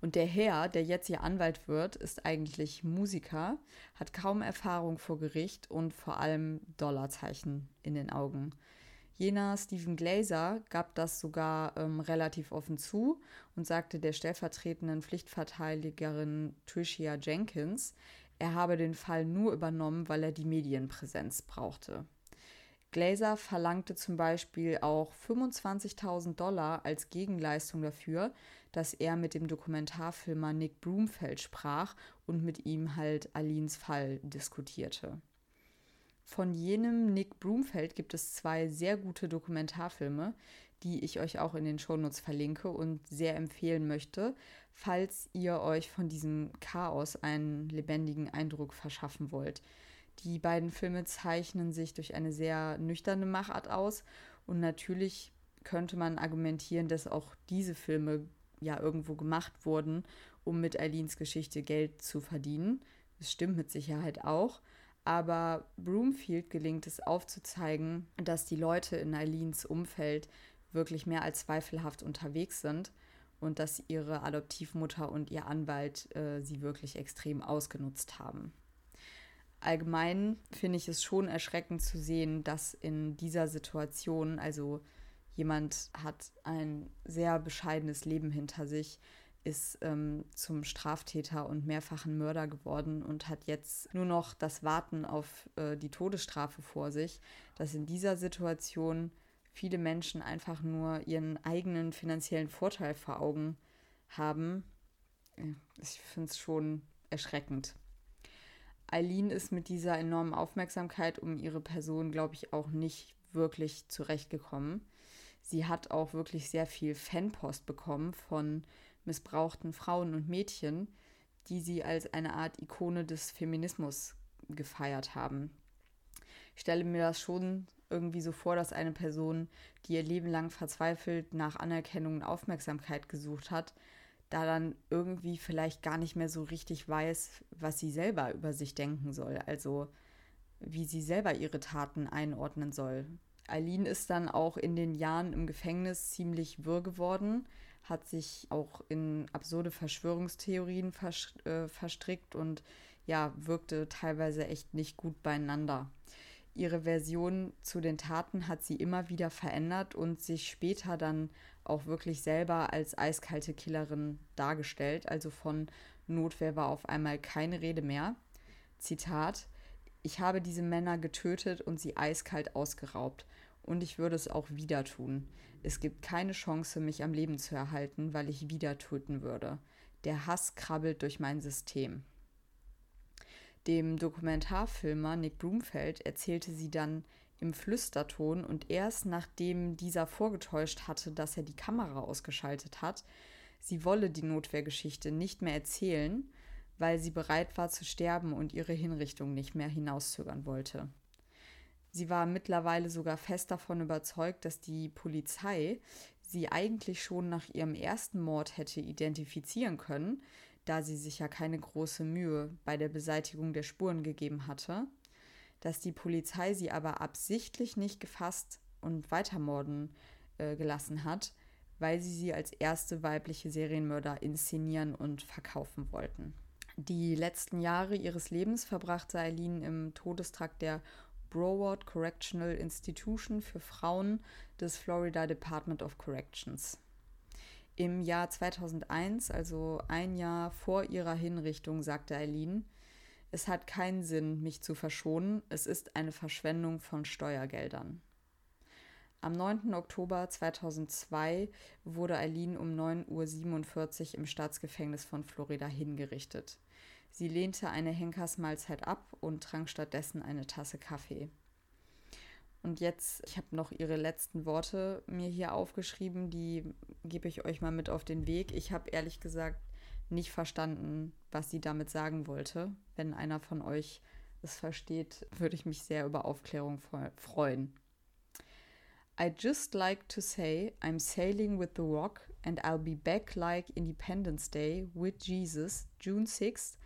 Speaker 1: und der Herr, der jetzt ihr Anwalt wird, ist eigentlich Musiker, hat kaum Erfahrung vor Gericht und vor allem Dollarzeichen in den Augen. Jener Stephen Glazer gab das sogar ähm, relativ offen zu und sagte der stellvertretenden Pflichtverteidigerin Tricia Jenkins, er habe den Fall nur übernommen, weil er die Medienpräsenz brauchte. Glazer verlangte zum Beispiel auch 25.000 Dollar als Gegenleistung dafür, dass er mit dem Dokumentarfilmer Nick Broomfeld sprach und mit ihm halt Alins Fall diskutierte. Von jenem Nick Broomfeld gibt es zwei sehr gute Dokumentarfilme, die ich euch auch in den Shownotes verlinke und sehr empfehlen möchte, falls ihr euch von diesem Chaos einen lebendigen Eindruck verschaffen wollt. Die beiden Filme zeichnen sich durch eine sehr nüchterne Machart aus und natürlich könnte man argumentieren, dass auch diese Filme ja irgendwo gemacht wurden, um mit Eileens Geschichte Geld zu verdienen. Das stimmt mit Sicherheit auch. Aber Broomfield gelingt es aufzuzeigen, dass die Leute in Eileens Umfeld wirklich mehr als zweifelhaft unterwegs sind und dass ihre Adoptivmutter und ihr Anwalt äh, sie wirklich extrem ausgenutzt haben. Allgemein finde ich es schon erschreckend zu sehen, dass in dieser Situation, also jemand hat ein sehr bescheidenes Leben hinter sich, ist ähm, zum Straftäter und mehrfachen Mörder geworden und hat jetzt nur noch das Warten auf äh, die Todesstrafe vor sich, dass in dieser Situation viele Menschen einfach nur ihren eigenen finanziellen Vorteil vor Augen haben. Ich finde es schon erschreckend. Eileen ist mit dieser enormen Aufmerksamkeit um ihre Person, glaube ich, auch nicht wirklich zurechtgekommen. Sie hat auch wirklich sehr viel Fanpost bekommen von missbrauchten Frauen und Mädchen, die sie als eine Art Ikone des Feminismus gefeiert haben. Ich stelle mir das schon irgendwie so vor, dass eine Person, die ihr Leben lang verzweifelt nach Anerkennung und Aufmerksamkeit gesucht hat, da dann irgendwie vielleicht gar nicht mehr so richtig weiß, was sie selber über sich denken soll. Also wie sie selber ihre Taten einordnen soll. Eileen ist dann auch in den Jahren im Gefängnis ziemlich wirr geworden, hat sich auch in absurde Verschwörungstheorien äh, verstrickt und ja, wirkte teilweise echt nicht gut beieinander. Ihre Version zu den Taten hat sie immer wieder verändert und sich später dann auch wirklich selber als eiskalte Killerin dargestellt. Also von Notwehr war auf einmal keine Rede mehr. Zitat: Ich habe diese Männer getötet und sie eiskalt ausgeraubt. Und ich würde es auch wieder tun. Es gibt keine Chance, mich am Leben zu erhalten, weil ich wieder töten würde. Der Hass krabbelt durch mein System. Dem Dokumentarfilmer Nick Broomfeld erzählte sie dann im Flüsterton und erst nachdem dieser vorgetäuscht hatte, dass er die Kamera ausgeschaltet hat, sie wolle die Notwehrgeschichte nicht mehr erzählen, weil sie bereit war zu sterben und ihre Hinrichtung nicht mehr hinauszögern wollte. Sie war mittlerweile sogar fest davon überzeugt, dass die Polizei sie eigentlich schon nach ihrem ersten Mord hätte identifizieren können, da sie sich ja keine große Mühe bei der Beseitigung der Spuren gegeben hatte, dass die Polizei sie aber absichtlich nicht gefasst und weitermorden äh, gelassen hat, weil sie sie als erste weibliche Serienmörder inszenieren und verkaufen wollten. Die letzten Jahre ihres Lebens verbrachte Eileen im Todestrakt der Broward Correctional Institution für Frauen des Florida Department of Corrections. Im Jahr 2001, also ein Jahr vor ihrer Hinrichtung, sagte Eileen, es hat keinen Sinn, mich zu verschonen, es ist eine Verschwendung von Steuergeldern. Am 9. Oktober 2002 wurde Eileen um 9.47 Uhr im Staatsgefängnis von Florida hingerichtet. Sie lehnte eine Henkersmahlzeit ab und trank stattdessen eine Tasse Kaffee. Und jetzt, ich habe noch ihre letzten Worte mir hier aufgeschrieben, die gebe ich euch mal mit auf den Weg. Ich habe ehrlich gesagt nicht verstanden, was sie damit sagen wollte. Wenn einer von euch es versteht, würde ich mich sehr über Aufklärung freuen. I just like to say I'm sailing with the rock and I'll be back like Independence Day with Jesus, June 6th,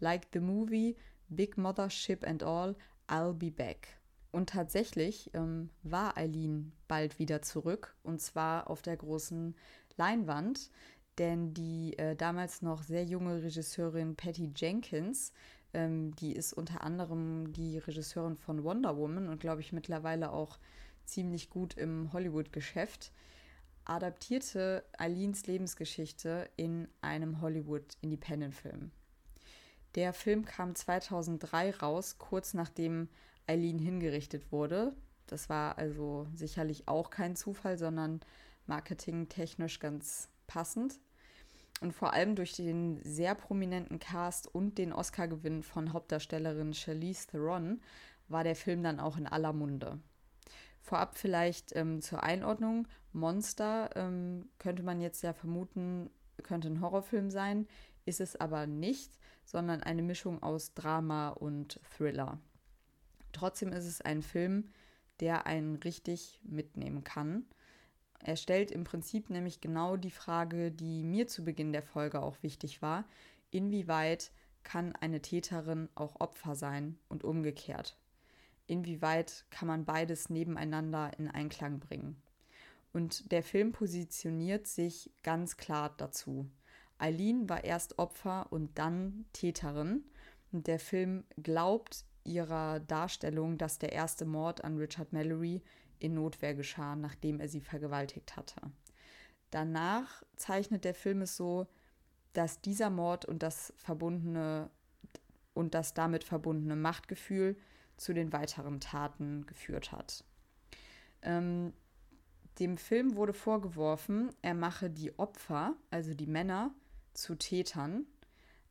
Speaker 1: like the movie Big Mother Ship and All, I'll be back. Und tatsächlich ähm, war Eileen bald wieder zurück und zwar auf der großen Leinwand, denn die äh, damals noch sehr junge Regisseurin Patty Jenkins, ähm, die ist unter anderem die Regisseurin von Wonder Woman und glaube ich mittlerweile auch ziemlich gut im Hollywood-Geschäft, adaptierte Eileens Lebensgeschichte in einem Hollywood-Independent-Film. Der Film kam 2003 raus, kurz nachdem Eileen hingerichtet wurde. Das war also sicherlich auch kein Zufall, sondern marketingtechnisch ganz passend. Und vor allem durch den sehr prominenten Cast und den Oscar-Gewinn von Hauptdarstellerin Charlize Theron war der Film dann auch in aller Munde. Vorab vielleicht ähm, zur Einordnung. Monster ähm, könnte man jetzt ja vermuten, könnte ein Horrorfilm sein, ist es aber nicht, sondern eine Mischung aus Drama und Thriller. Trotzdem ist es ein Film, der einen richtig mitnehmen kann. Er stellt im Prinzip nämlich genau die Frage, die mir zu Beginn der Folge auch wichtig war. Inwieweit kann eine Täterin auch Opfer sein und umgekehrt? Inwieweit kann man beides nebeneinander in Einklang bringen? Und der Film positioniert sich ganz klar dazu. Eileen war erst Opfer und dann Täterin. Und der Film glaubt ihrer Darstellung, dass der erste Mord an Richard Mallory in Notwehr geschah, nachdem er sie vergewaltigt hatte. Danach zeichnet der Film es so, dass dieser Mord und das verbundene und das damit verbundene Machtgefühl zu den weiteren Taten geführt hat. Ähm, dem Film wurde vorgeworfen, er mache die Opfer, also die Männer, zu Tätern,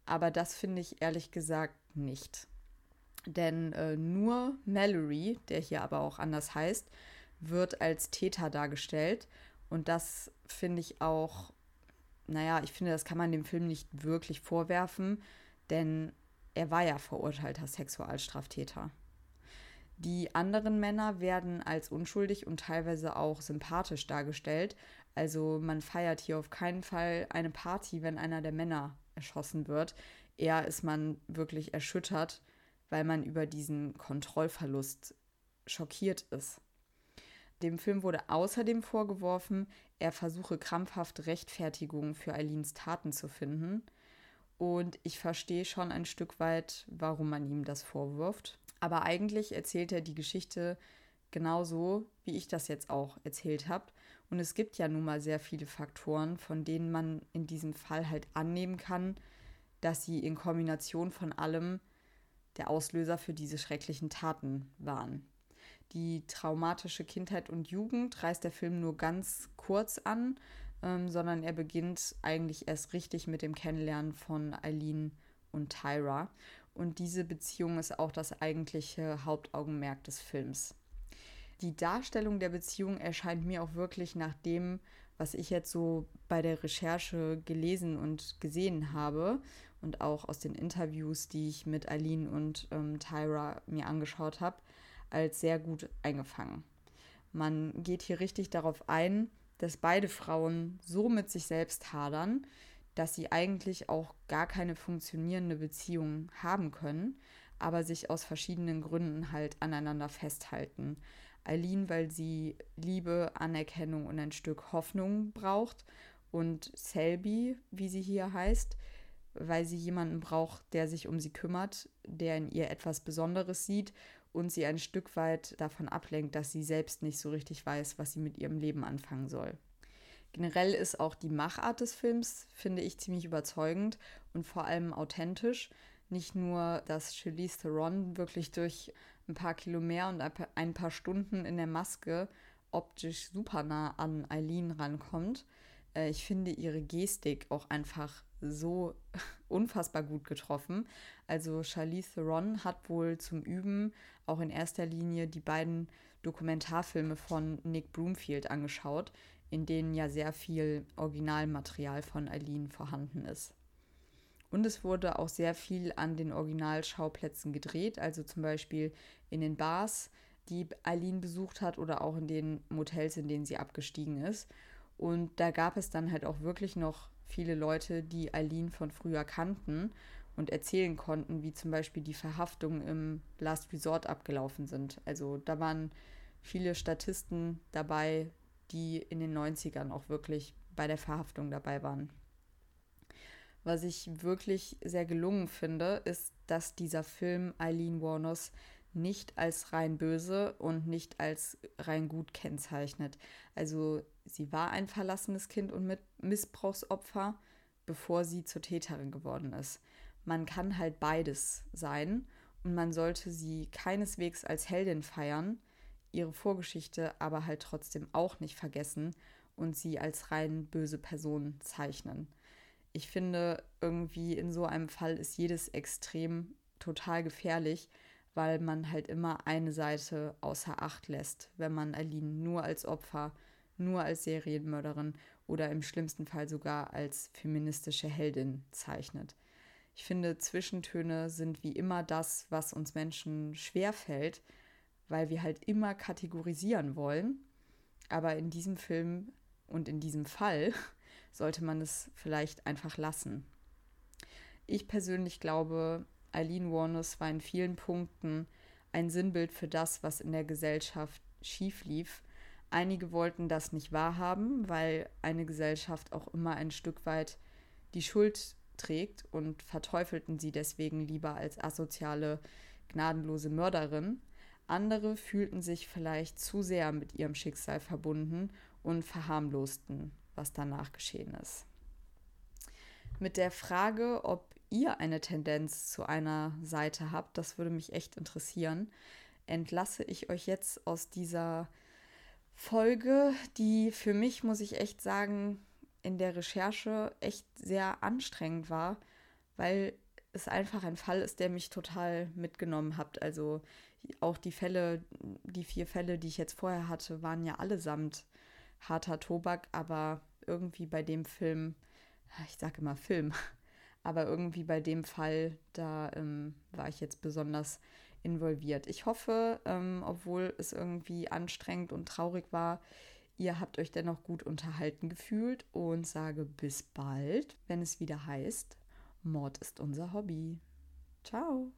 Speaker 1: aber das finde ich ehrlich gesagt nicht. Denn äh, nur Mallory, der hier aber auch anders heißt, wird als Täter dargestellt. Und das finde ich auch, naja, ich finde, das kann man dem Film nicht wirklich vorwerfen, denn er war ja verurteilter Sexualstraftäter. Die anderen Männer werden als unschuldig und teilweise auch sympathisch dargestellt. Also man feiert hier auf keinen Fall eine Party, wenn einer der Männer erschossen wird. Eher ist man wirklich erschüttert, weil man über diesen Kontrollverlust schockiert ist. Dem Film wurde außerdem vorgeworfen, er versuche krampfhaft Rechtfertigung für Eileens Taten zu finden. Und ich verstehe schon ein Stück weit, warum man ihm das vorwirft. Aber eigentlich erzählt er die Geschichte genauso, wie ich das jetzt auch erzählt habe. Und es gibt ja nun mal sehr viele Faktoren, von denen man in diesem Fall halt annehmen kann, dass sie in Kombination von allem der Auslöser für diese schrecklichen Taten waren. Die traumatische Kindheit und Jugend reißt der Film nur ganz kurz an, ähm, sondern er beginnt eigentlich erst richtig mit dem Kennenlernen von Eileen und Tyra. Und diese Beziehung ist auch das eigentliche Hauptaugenmerk des Films. Die Darstellung der Beziehung erscheint mir auch wirklich nach dem, was ich jetzt so bei der Recherche gelesen und gesehen habe und auch aus den Interviews, die ich mit Eileen und ähm, Tyra mir angeschaut habe, als sehr gut eingefangen. Man geht hier richtig darauf ein, dass beide Frauen so mit sich selbst hadern, dass sie eigentlich auch gar keine funktionierende Beziehung haben können, aber sich aus verschiedenen Gründen halt aneinander festhalten. Eileen, weil sie Liebe, Anerkennung und ein Stück Hoffnung braucht und Selby, wie sie hier heißt, weil sie jemanden braucht, der sich um sie kümmert, der in ihr etwas Besonderes sieht und sie ein Stück weit davon ablenkt, dass sie selbst nicht so richtig weiß, was sie mit ihrem Leben anfangen soll. Generell ist auch die Machart des Films, finde ich, ziemlich überzeugend und vor allem authentisch. Nicht nur, dass Charlize Theron wirklich durch ein paar Kilo mehr und ein paar Stunden in der Maske optisch super nah an Eileen rankommt. Äh, ich finde ihre Gestik auch einfach so unfassbar gut getroffen. Also Charlize Theron hat wohl zum Üben auch in erster Linie die beiden Dokumentarfilme von Nick Broomfield angeschaut, in denen ja sehr viel Originalmaterial von Eileen vorhanden ist. Und es wurde auch sehr viel an den Originalschauplätzen gedreht, also zum Beispiel in den Bars, die Eileen besucht hat oder auch in den Motels, in denen sie abgestiegen ist. Und da gab es dann halt auch wirklich noch viele Leute, die Eileen von früher kannten und erzählen konnten, wie zum Beispiel die Verhaftungen im Last Resort abgelaufen sind. Also da waren viele Statisten dabei, die in den 90ern auch wirklich bei der Verhaftung dabei waren. Was ich wirklich sehr gelungen finde, ist, dass dieser Film Eileen Warnos nicht als rein böse und nicht als rein gut kennzeichnet. Also sie war ein verlassenes Kind und Missbrauchsopfer, bevor sie zur Täterin geworden ist. Man kann halt beides sein und man sollte sie keineswegs als Heldin feiern, ihre Vorgeschichte aber halt trotzdem auch nicht vergessen und sie als rein böse Person zeichnen. Ich finde, irgendwie in so einem Fall ist jedes Extrem total gefährlich, weil man halt immer eine Seite außer Acht lässt, wenn man Aline nur als Opfer, nur als Serienmörderin oder im schlimmsten Fall sogar als feministische Heldin zeichnet. Ich finde, Zwischentöne sind wie immer das, was uns Menschen schwerfällt, weil wir halt immer kategorisieren wollen. Aber in diesem Film und in diesem Fall sollte man es vielleicht einfach lassen. Ich persönlich glaube, Eileen Warnes war in vielen Punkten ein Sinnbild für das, was in der Gesellschaft schief lief. Einige wollten das nicht wahrhaben, weil eine Gesellschaft auch immer ein Stück weit die Schuld trägt und verteufelten sie deswegen lieber als asoziale, gnadenlose Mörderin. Andere fühlten sich vielleicht zu sehr mit ihrem Schicksal verbunden und verharmlosten, was danach geschehen ist. Mit der Frage, ob ihr eine Tendenz zu einer Seite habt, das würde mich echt interessieren, entlasse ich euch jetzt aus dieser Folge, die für mich, muss ich echt sagen, in der Recherche echt sehr anstrengend war, weil es einfach ein Fall ist, der mich total mitgenommen hat. Also auch die Fälle, die vier Fälle, die ich jetzt vorher hatte, waren ja allesamt harter Tobak, aber irgendwie bei dem Film, ich sage immer Film, aber irgendwie bei dem Fall, da ähm, war ich jetzt besonders involviert. Ich hoffe, ähm, obwohl es irgendwie anstrengend und traurig war, ihr habt euch dennoch gut unterhalten gefühlt und sage bis bald, wenn es wieder heißt, Mord ist unser Hobby. Ciao.